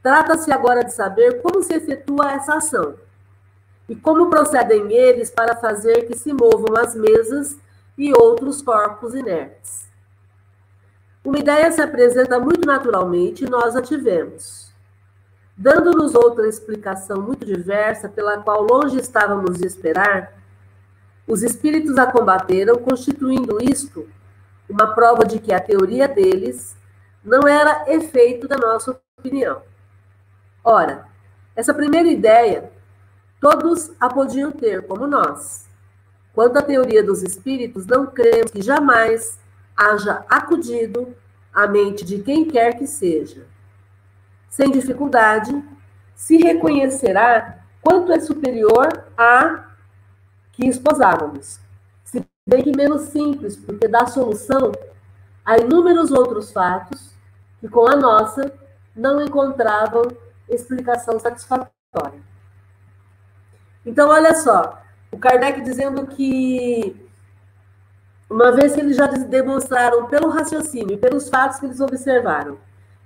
trata-se agora de saber como se efetua essa ação e como procedem eles para fazer que se movam as mesas e outros corpos inertes. Uma ideia se apresenta muito naturalmente e nós a tivemos. Dando-nos outra explicação muito diversa, pela qual longe estávamos de esperar, os espíritos a combateram, constituindo isto uma prova de que a teoria deles não era efeito da nossa opinião. Ora, essa primeira ideia, todos a podiam ter, como nós. Quanto à teoria dos espíritos, não cremos que jamais haja acudido à mente de quem quer que seja. Sem dificuldade, se reconhecerá quanto é superior a que esposávamos bem que menos simples, porque dá solução a inúmeros outros fatos que, com a nossa, não encontravam explicação satisfatória. Então, olha só, o Kardec dizendo que, uma vez que eles já demonstraram pelo raciocínio pelos fatos que eles observaram,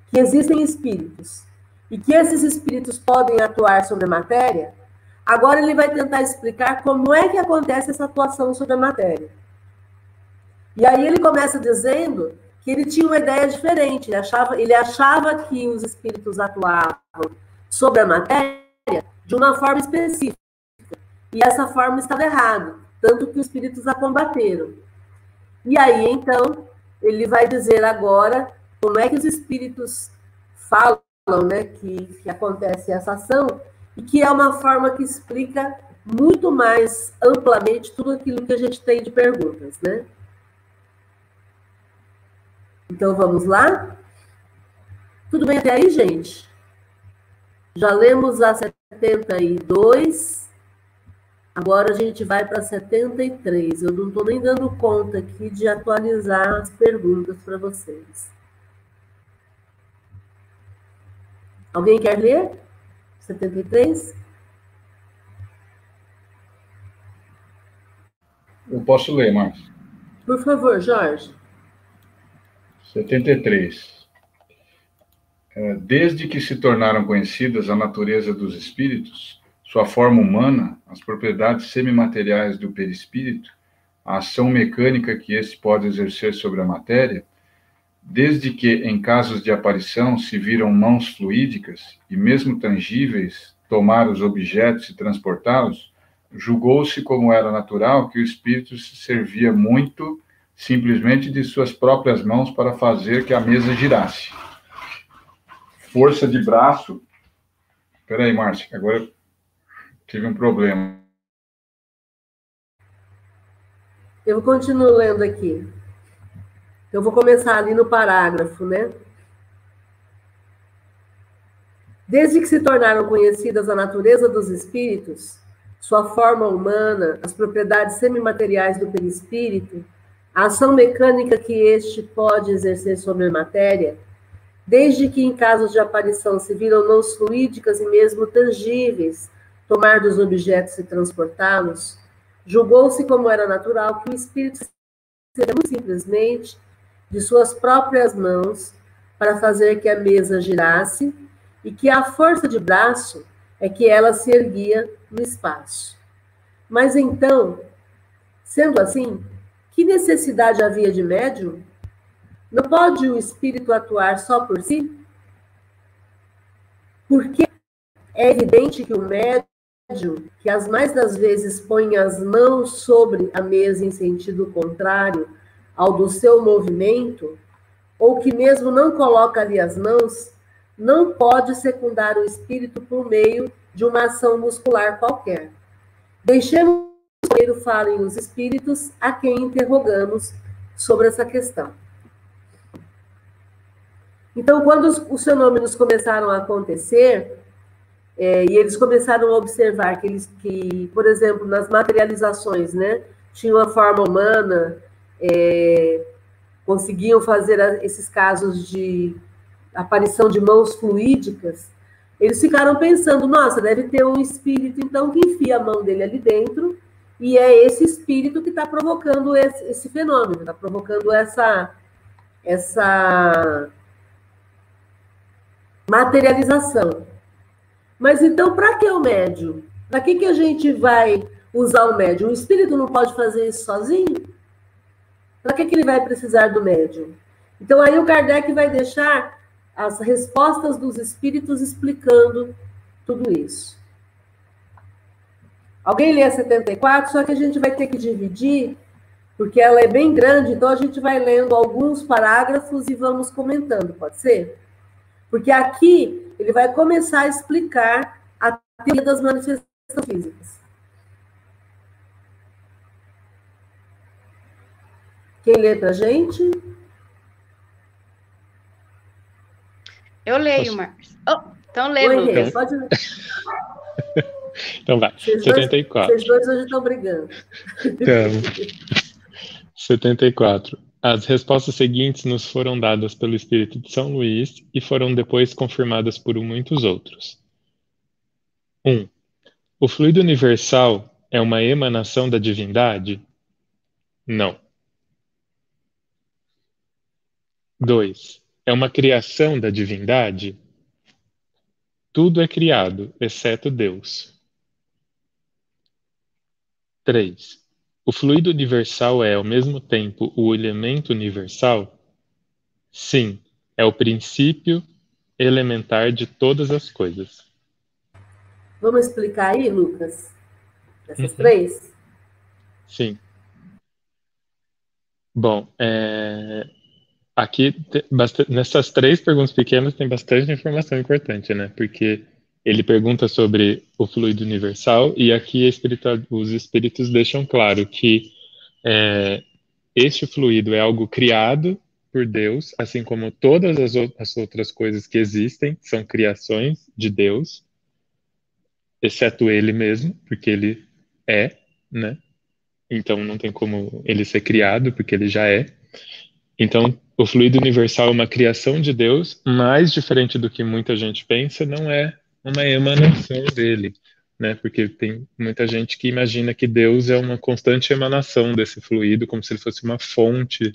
que existem espíritos e que esses espíritos podem atuar sobre a matéria, Agora ele vai tentar explicar como é que acontece essa atuação sobre a matéria. E aí ele começa dizendo que ele tinha uma ideia diferente. Ele achava, ele achava que os espíritos atuavam sobre a matéria de uma forma específica. E essa forma estava errada, tanto que os espíritos a combateram. E aí, então, ele vai dizer agora como é que os espíritos falam né, que, que acontece essa ação e que é uma forma que explica muito mais amplamente tudo aquilo que a gente tem de perguntas, né? Então vamos lá? Tudo bem até aí, gente? Já lemos a 72. Agora a gente vai para 73. Eu não estou nem dando conta aqui de atualizar as perguntas para vocês. Alguém quer ler? 73? Eu posso ler, Márcio. Por favor, Jorge. 73. É, desde que se tornaram conhecidas a natureza dos espíritos, sua forma humana, as propriedades semimateriais do perispírito, a ação mecânica que esse pode exercer sobre a matéria, desde que, em casos de aparição, se viram mãos fluídicas e mesmo tangíveis tomar os objetos e transportá-los, julgou-se como era natural que o espírito se servia muito simplesmente de suas próprias mãos para fazer que a mesa girasse. Força de braço. Espera aí, Márcia, agora tive um problema. Eu continuo lendo aqui. Eu vou começar ali no parágrafo, né? Desde que se tornaram conhecidas a natureza dos espíritos, sua forma humana, as propriedades semimateriais do perispírito, a ação mecânica que este pode exercer sobre a matéria, desde que em casos de aparição se viram mãos fluídicas e mesmo tangíveis tomar dos objetos e transportá-los, julgou-se como era natural que o espírito seria simplesmente de suas próprias mãos para fazer que a mesa girasse e que a força de braço é que ela se erguia no espaço. Mas então, sendo assim, que necessidade havia de médium? Não pode o espírito atuar só por si? Porque é evidente que o médium, que as mais das vezes põe as mãos sobre a mesa em sentido contrário ao do seu movimento, ou que mesmo não coloca ali as mãos, não pode secundar o espírito por meio de uma ação muscular qualquer. Deixemos que falem os espíritos a quem interrogamos sobre essa questão. Então, quando os, os fenômenos começaram a acontecer, é, e eles começaram a observar que eles, que, por exemplo, nas materializações, né, tinham a forma humana, é, conseguiam fazer esses casos de aparição de mãos fluídicas, eles ficaram pensando, nossa, deve ter um espírito, então, que enfia a mão dele ali dentro, e é esse espírito que está provocando esse, esse fenômeno, está provocando essa, essa materialização. Mas então, para que o médium? Para que, que a gente vai usar o médium? O espírito não pode fazer isso sozinho? Para que, que ele vai precisar do médium? Então, aí o Kardec vai deixar as respostas dos espíritos explicando tudo isso. Alguém lê a 74, só que a gente vai ter que dividir, porque ela é bem grande, então a gente vai lendo alguns parágrafos e vamos comentando, pode ser? Porque aqui ele vai começar a explicar a teoria das manifestações físicas. Quem lê para a gente? Eu leio, Marcos. Oh, então lê, Oi, Lucas. Pode ler. então vai. Vocês 74. Dois, vocês dois hoje estão brigando. Então, 74. As respostas seguintes nos foram dadas pelo Espírito de São Luís e foram depois confirmadas por muitos outros. 1. Um, o fluido universal é uma emanação da divindade? Não. 2 é uma criação da divindade? Tudo é criado, exceto Deus. 3. O fluido universal é, ao mesmo tempo, o elemento universal? Sim, é o princípio elementar de todas as coisas. Vamos explicar aí, Lucas? Essas uhum. três? Sim. Bom, é, Aqui, nessas três perguntas pequenas, tem bastante informação importante, né? Porque ele pergunta sobre o fluido universal e aqui os espíritos deixam claro que é, este fluido é algo criado por Deus, assim como todas as, as outras coisas que existem são criações de Deus, exceto ele mesmo, porque ele é, né? Então não tem como ele ser criado, porque ele já é. Então, o fluido universal é uma criação de Deus, mas diferente do que muita gente pensa, não é uma emanação dele, né? Porque tem muita gente que imagina que Deus é uma constante emanação desse fluido, como se ele fosse uma fonte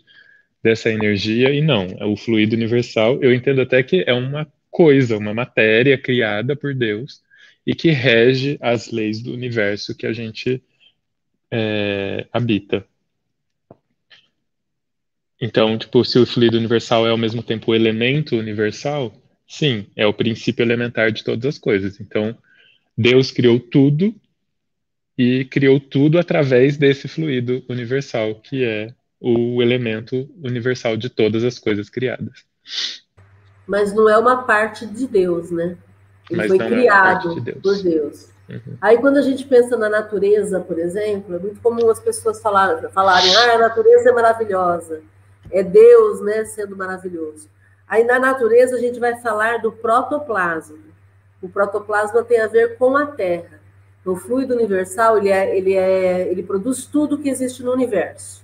dessa energia, e não, é o fluido universal. Eu entendo até que é uma coisa, uma matéria criada por Deus e que rege as leis do universo que a gente é, habita. Então, tipo, se o fluido universal é ao mesmo tempo o elemento universal, sim, é o princípio elementar de todas as coisas. Então, Deus criou tudo e criou tudo através desse fluido universal, que é o elemento universal de todas as coisas criadas. Mas não é uma parte de Deus, né? Ele Mas foi é criado é Deus. por Deus. Uhum. Aí quando a gente pensa na natureza, por exemplo, é muito comum as pessoas falarem, falarem ah, a natureza é maravilhosa é Deus, né, sendo maravilhoso. Aí na natureza a gente vai falar do protoplasma. O protoplasma tem a ver com a Terra. O fluido universal ele é, ele é, ele produz tudo que existe no universo.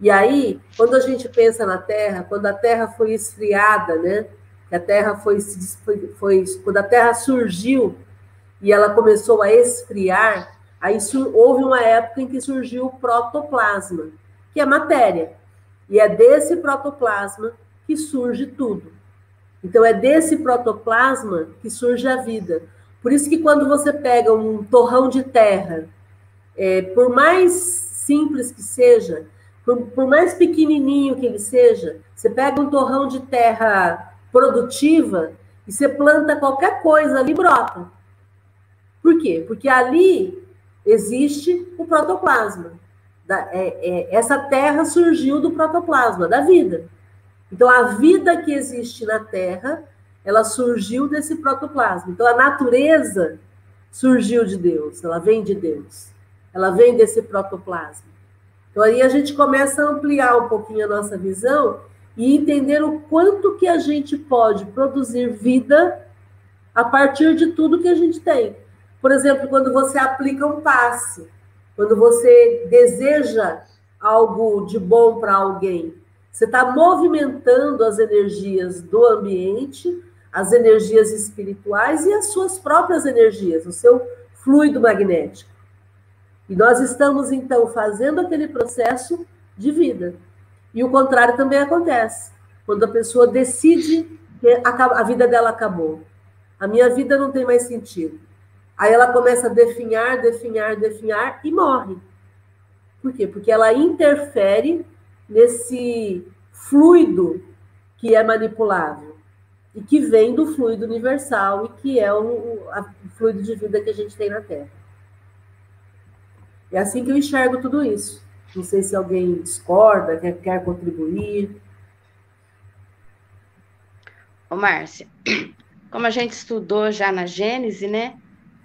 E aí, quando a gente pensa na Terra, quando a Terra foi esfriada, né? Que a Terra foi, foi, foi quando a Terra surgiu e ela começou a esfriar, aí houve uma época em que surgiu o protoplasma, que é matéria. E é desse protoplasma que surge tudo. Então, é desse protoplasma que surge a vida. Por isso que quando você pega um torrão de terra, é, por mais simples que seja, por, por, mais pequenininho que ele seja, você pega um torrão de terra produtiva e você planta qualquer coisa ali brota. Por quê? Porque ali existe o protoplasma. Da, é, é, essa terra surgiu do protoplasma, da vida. Então, a vida que existe na terra, ela surgiu desse protoplasma. Então, a natureza surgiu de Deus, ela vem de Deus. Ela vem desse protoplasma. Então, aí a gente começa a ampliar um pouquinho a nossa visão e entender o quanto que a gente pode produzir vida a partir de tudo que a gente tem. Por exemplo, quando você aplica um passe, quando você deseja algo de bom para alguém, você está movimentando as energias do ambiente, as energias espirituais e as suas próprias energias, o seu fluido magnético. E nós estamos, então, fazendo aquele processo de vida. E o contrário também acontece. Quando a pessoa decide que a vida dela acabou. A minha vida não tem mais sentido. Aí ela começa a definhar, definhar, definhar e morre. Por quê? Porque ela interfere nesse fluido que é manipulável e que vem do fluido universal e que é o, o fluido de vida que a gente tem na Terra. É assim que eu enxergo tudo isso. Não sei se alguém discorda, quer, quer contribuir. Ô, Márcia, como a gente estudou já na Gênese, né?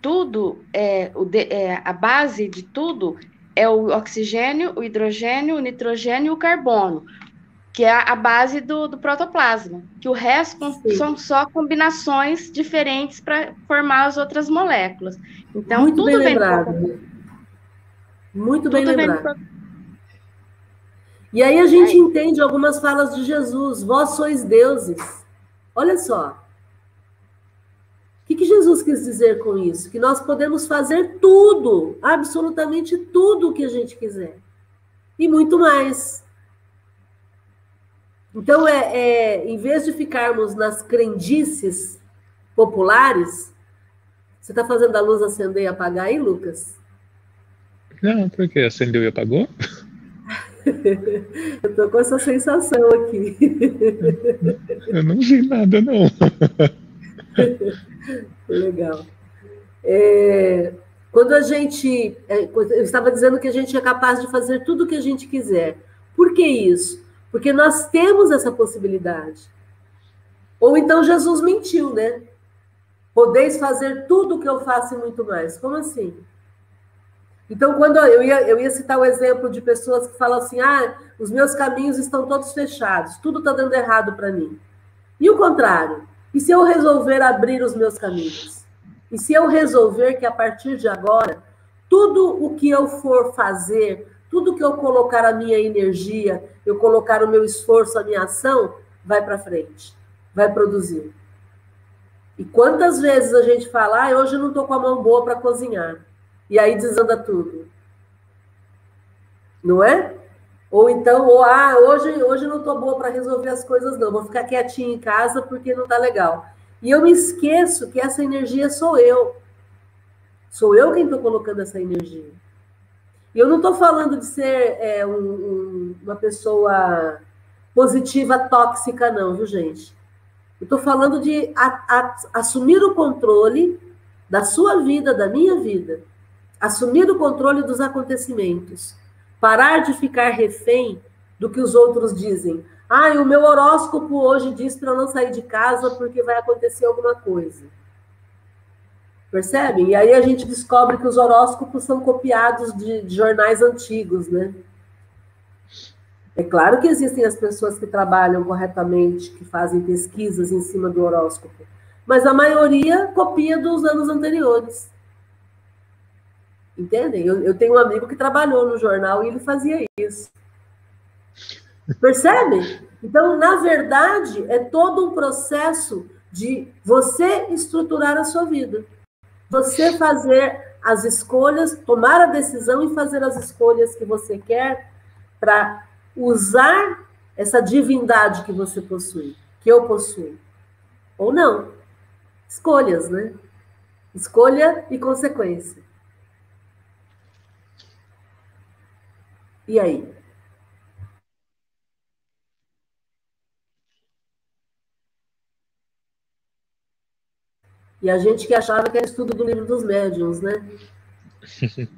Tudo, é, o de, é, a base de tudo é o oxigênio, o hidrogênio, o nitrogênio e o carbono, que é a base do, do protoplasma, que o resto Sim. são só combinações diferentes para formar as outras moléculas. Então, Muito tudo bem lembrado. Do... Muito bem lembrado. E aí a gente é. entende algumas falas de Jesus, vós sois deuses. Olha só, o que, que Jesus quis dizer com isso? Que nós podemos fazer tudo, absolutamente tudo o que a gente quiser. E muito mais. Então, é, é, em vez de ficarmos nas crendices populares, você está fazendo a luz acender e apagar aí, Lucas? Não, porque acendeu e apagou? Eu estou com essa sensação aqui. Eu não vi nada, não. Legal. É, quando a gente. É, eu estava dizendo que a gente é capaz de fazer tudo o que a gente quiser. Por que isso? Porque nós temos essa possibilidade. Ou então Jesus mentiu, né? Podeis fazer tudo o que eu faço e muito mais. Como assim? Então, quando eu ia, eu ia citar o exemplo de pessoas que falam assim: ah, os meus caminhos estão todos fechados, tudo está dando errado para mim. E o contrário? E se eu resolver abrir os meus caminhos? E se eu resolver que a partir de agora, tudo o que eu for fazer, tudo que eu colocar a minha energia, eu colocar o meu esforço, a minha ação, vai para frente, vai produzir. E quantas vezes a gente fala, ah, hoje eu não estou com a mão boa para cozinhar. E aí desanda tudo. Não é? Ou então, ou, ah, hoje, hoje não estou boa para resolver as coisas, não, vou ficar quietinha em casa porque não está legal. E eu me esqueço que essa energia sou eu. Sou eu quem estou colocando essa energia. E eu não estou falando de ser é, um, um, uma pessoa positiva tóxica, não, viu, gente? Eu estou falando de a, a, assumir o controle da sua vida, da minha vida. Assumir o controle dos acontecimentos. Parar de ficar refém do que os outros dizem. Ah, o meu horóscopo hoje diz para não sair de casa porque vai acontecer alguma coisa. Percebem? E aí a gente descobre que os horóscopos são copiados de, de jornais antigos, né? É claro que existem as pessoas que trabalham corretamente, que fazem pesquisas em cima do horóscopo, mas a maioria copia dos anos anteriores. Entendem? Eu, eu tenho um amigo que trabalhou no jornal e ele fazia isso. Percebem? Então, na verdade, é todo um processo de você estruturar a sua vida. Você fazer as escolhas, tomar a decisão e fazer as escolhas que você quer para usar essa divindade que você possui, que eu possuo. Ou não. Escolhas, né? Escolha e consequência. E aí? E a gente que achava que era estudo do livro dos médiuns, né?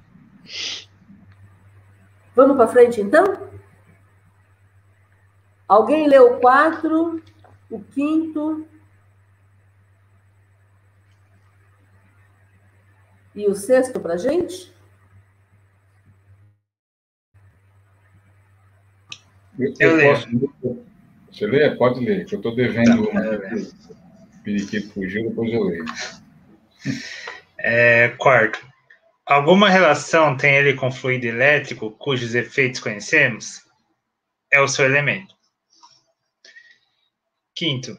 Vamos para frente, então? Alguém leu o quatro, o quinto e o sexto para gente? Eu, eu, eu posso, você lê? Pode ler, que eu estou devendo tá, uma. Periquito fugiu, depois eu leio. É, quarto. Alguma relação tem ele com fluido elétrico cujos efeitos conhecemos? É o seu elemento. Quinto.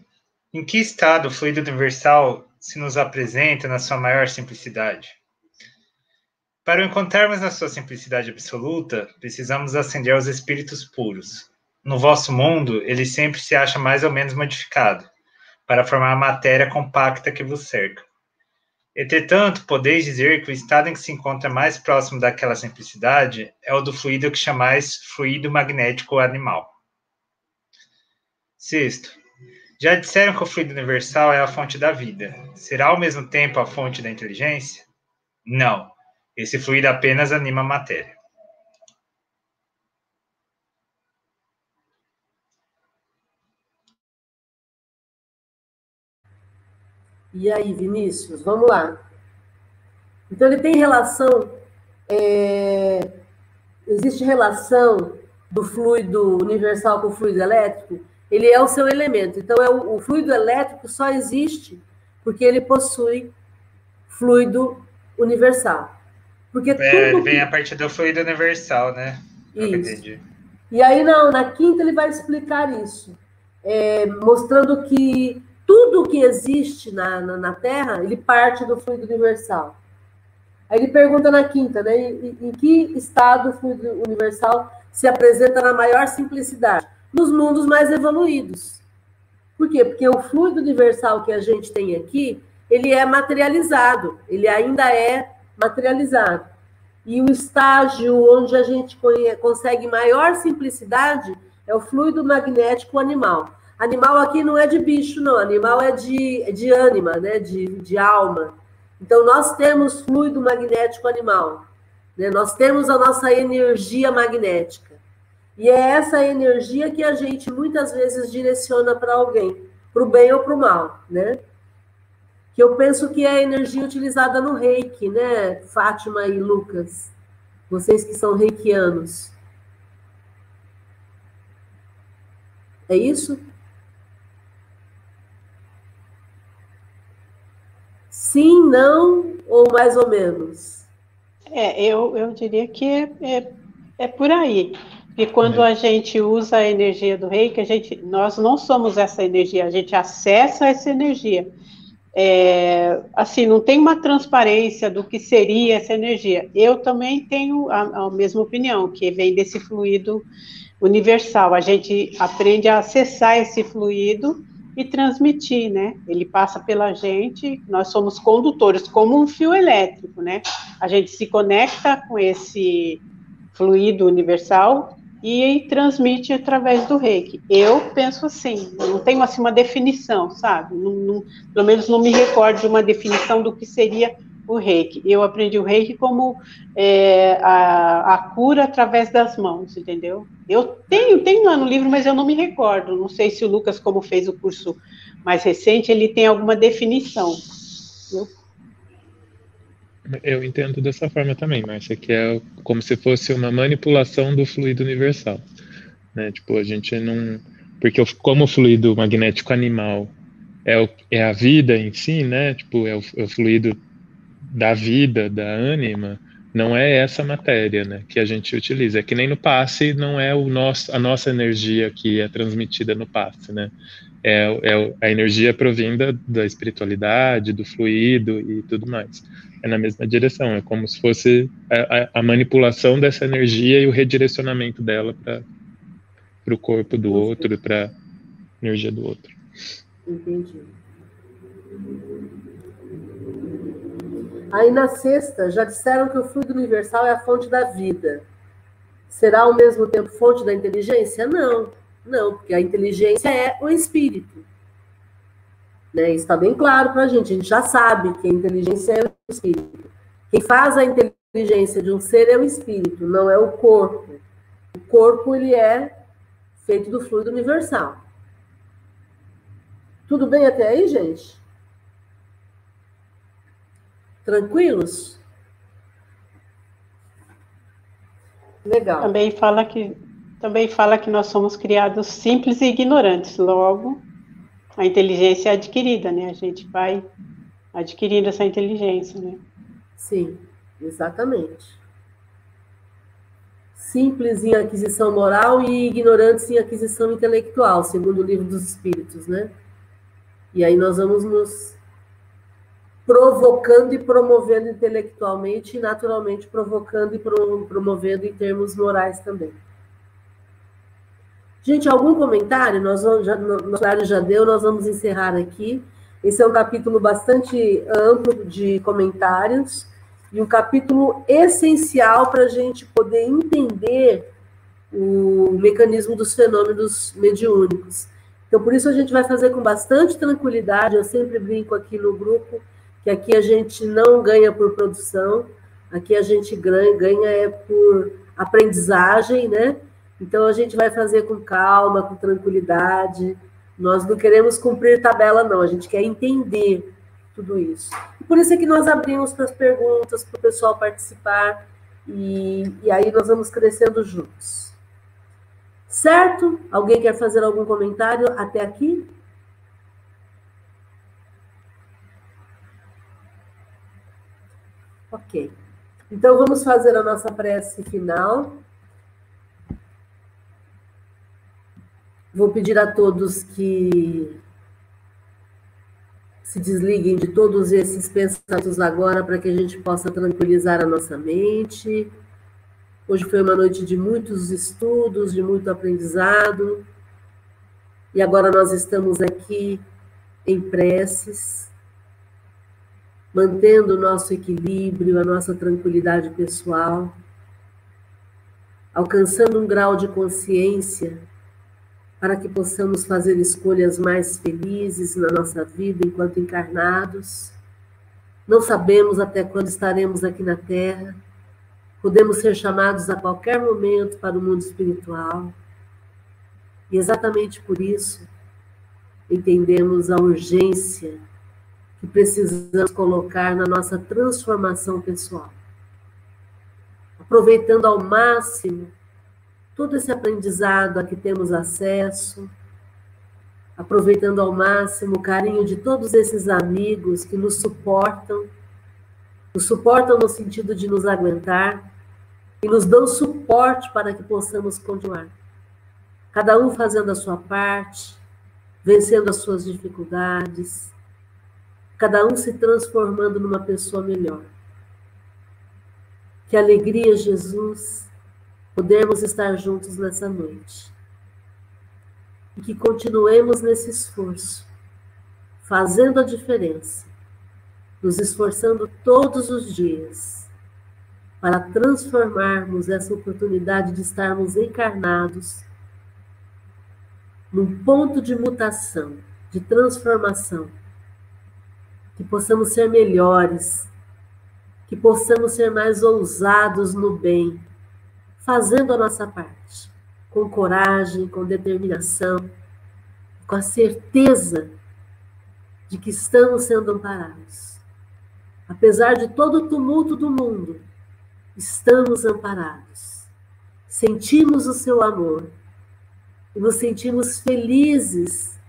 Em que estado o fluido universal se nos apresenta na sua maior simplicidade? Para o encontrarmos na sua simplicidade absoluta, precisamos ascender aos espíritos puros. No vosso mundo, ele sempre se acha mais ou menos modificado para formar a matéria compacta que vos cerca. Entretanto, podeis dizer que o estado em que se encontra mais próximo daquela simplicidade é o do fluido que chamais fluido magnético animal. Sexto, já disseram que o fluido universal é a fonte da vida. Será ao mesmo tempo a fonte da inteligência? Não. Esse fluido apenas anima a matéria. E aí, Vinícius, vamos lá. Então, ele tem relação. É, existe relação do fluido universal com o fluido elétrico? Ele é o seu elemento. Então, é o, o fluido elétrico só existe porque ele possui fluido universal. Porque é, tudo vem a partir do fluido universal, né? Isso. E aí, não, na quinta, ele vai explicar isso, é, mostrando que tudo que existe na, na, na, Terra, ele parte do fluido universal. Aí ele pergunta na quinta, né? Em, em que estado o fluido universal se apresenta na maior simplicidade? Nos mundos mais evoluídos. Por quê? Porque o fluido universal que a gente tem aqui, ele é materializado, ele ainda é materializado. E o estágio onde a gente consegue maior simplicidade é o fluido magnético animal. Animal aqui não é de bicho, não. Animal é de, de ânima, né? de, de alma. Então, nós temos fluido magnético animal. Né? Nós temos a nossa energia magnética. E é essa energia que a gente muitas vezes direciona para alguém, para o bem ou para o mal, né? Que eu penso que é a energia utilizada no reiki, né, Fátima e Lucas? Vocês que são reikianos. É isso? Sim, não ou mais ou menos? É, eu, eu diria que é, é, é por aí. E quando a gente usa a energia do reiki, a gente, nós não somos essa energia, a gente acessa essa energia. É, assim, não tem uma transparência do que seria essa energia. Eu também tenho a, a mesma opinião, que vem desse fluido universal. A gente aprende a acessar esse fluido e transmitir, né? Ele passa pela gente, nós somos condutores, como um fio elétrico, né? A gente se conecta com esse fluido universal e transmite através do reiki. Eu penso assim, não tenho assim uma definição, sabe? Não, não, pelo menos não me recordo de uma definição do que seria o reiki. Eu aprendi o reiki como é, a, a, cura através das mãos, entendeu? Eu tenho, tenho lá no livro, mas eu não me recordo. Não sei se o Lucas, como fez o curso mais recente, ele tem alguma definição. Eu, eu entendo dessa forma também, Márcia, que é como se fosse uma manipulação do fluido universal. Né? Tipo, a gente não. Porque como o fluido magnético animal é, o, é a vida em si, né? Tipo, é o, é o fluido da vida, da ânima, não é essa matéria né, que a gente utiliza. É que nem no passe não é o nosso, a nossa energia que é transmitida no passe, né? É, é a energia provinda da espiritualidade, do fluido e tudo mais. É na mesma direção, é como se fosse a, a, manipulação dessa energia e o redirecionamento dela para o corpo do outro, para a energia do outro. Entendi. Aí na sexta, já disseram que o fluido universal é a fonte da vida. Será ao mesmo tempo fonte da inteligência? Não, não, porque a inteligência é o espírito. Né? Isso está bem claro para a gente. A gente já sabe que a inteligência é o espírito. Quem faz a inteligência de um ser é o espírito, não é o corpo. O corpo ele é feito do fluido universal. Tudo bem até aí, gente? Tranquilos? Legal. Também fala que também fala que nós somos criados simples e ignorantes. Logo, a inteligência é adquirida, né? A gente vai adquirindo essa inteligência, né? Sim, exatamente. Simples em aquisição moral e ignorantes em aquisição intelectual, segundo o livro dos Espíritos, né? E aí nós vamos nos provocando e promovendo intelectualmente e naturalmente provocando e promovendo em termos morais também. Gente, algum comentário? Nós vamos, já, nosso horário já deu, nós vamos encerrar aqui. Esse é um capítulo bastante amplo de comentários e um capítulo essencial para a gente poder entender o mecanismo dos fenômenos mediúnicos. Então, por isso a gente vai fazer com bastante tranquilidade. Eu sempre brinco aqui no grupo que aqui a gente não ganha por produção, aqui a gente ganha, é por aprendizagem, né? Então a gente vai fazer com calma, com tranquilidade. Nós não queremos cumprir tabela, não, a gente quer entender tudo isso. E por isso é que nós abrimos para as perguntas, para o pessoal participar, e, e aí nós vamos crescendo juntos. Certo? Alguém quer fazer algum comentário até aqui? Ok. Então vamos fazer a nossa prece final. Vou pedir a todos que se desliguem de todos esses pensamentos agora para que a gente possa tranquilizar a nossa mente. Hoje foi uma noite de muitos estudos, de muito aprendizado. E agora nós estamos aqui em preces mantendo o nosso equilíbrio, a nossa tranquilidade pessoal, alcançando um grau de consciência para que possamos fazer escolhas mais felizes na nossa vida enquanto encarnados. Não sabemos até quando estaremos aqui na Terra, podemos ser chamados a qualquer momento para o mundo espiritual. E exatamente por isso entendemos a urgência que precisamos colocar na nossa transformação pessoal. Aproveitando ao máximo todo esse aprendizado a que temos acesso, aproveitando ao máximo o carinho de todos esses amigos que nos suportam, nos suportam no sentido de nos aguentar e nos dão suporte para que possamos continuar. Cada um fazendo a sua parte, vencendo as suas dificuldades, cada um se transformando numa pessoa melhor. Que alegria, Jesus, podermos estar juntos nessa noite. e que continuemos nesse esforço, fazendo a diferença, nos esforçando todos os dias para transformarmos essa oportunidade de estarmos encarnados num ponto de mutação, de transformação, que possamos ser melhores, que possamos ser mais ousados no bem, fazendo a nossa parte, com coragem, com determinação, com a certeza de que estamos sendo amparados. Apesar de todo o tumulto do mundo, estamos amparados. Sentimos o seu amor e nos sentimos felizes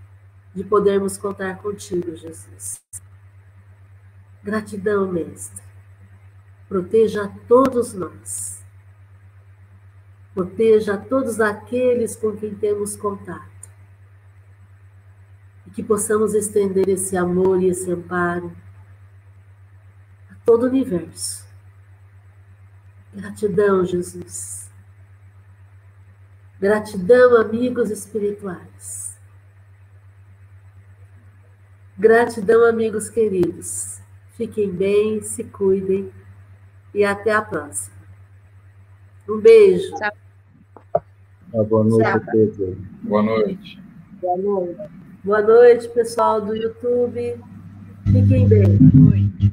de podermos contar contigo, Jesus. Gratidão, Mestre. Proteja a todos nós. Proteja a todos aqueles com quem temos contato. E que possamos estender esse amor e esse amparo a todo o universo. Gratidão, Jesus. Gratidão, amigos espirituais. Gratidão, amigos queridos. Fiquem bem, se cuidem e até a próxima. Um beijo. Tchau. Boa noite, Pedro. Boa noite. Boa noite. Boa noite, pessoal do YouTube. Fiquem bem. Boa noite.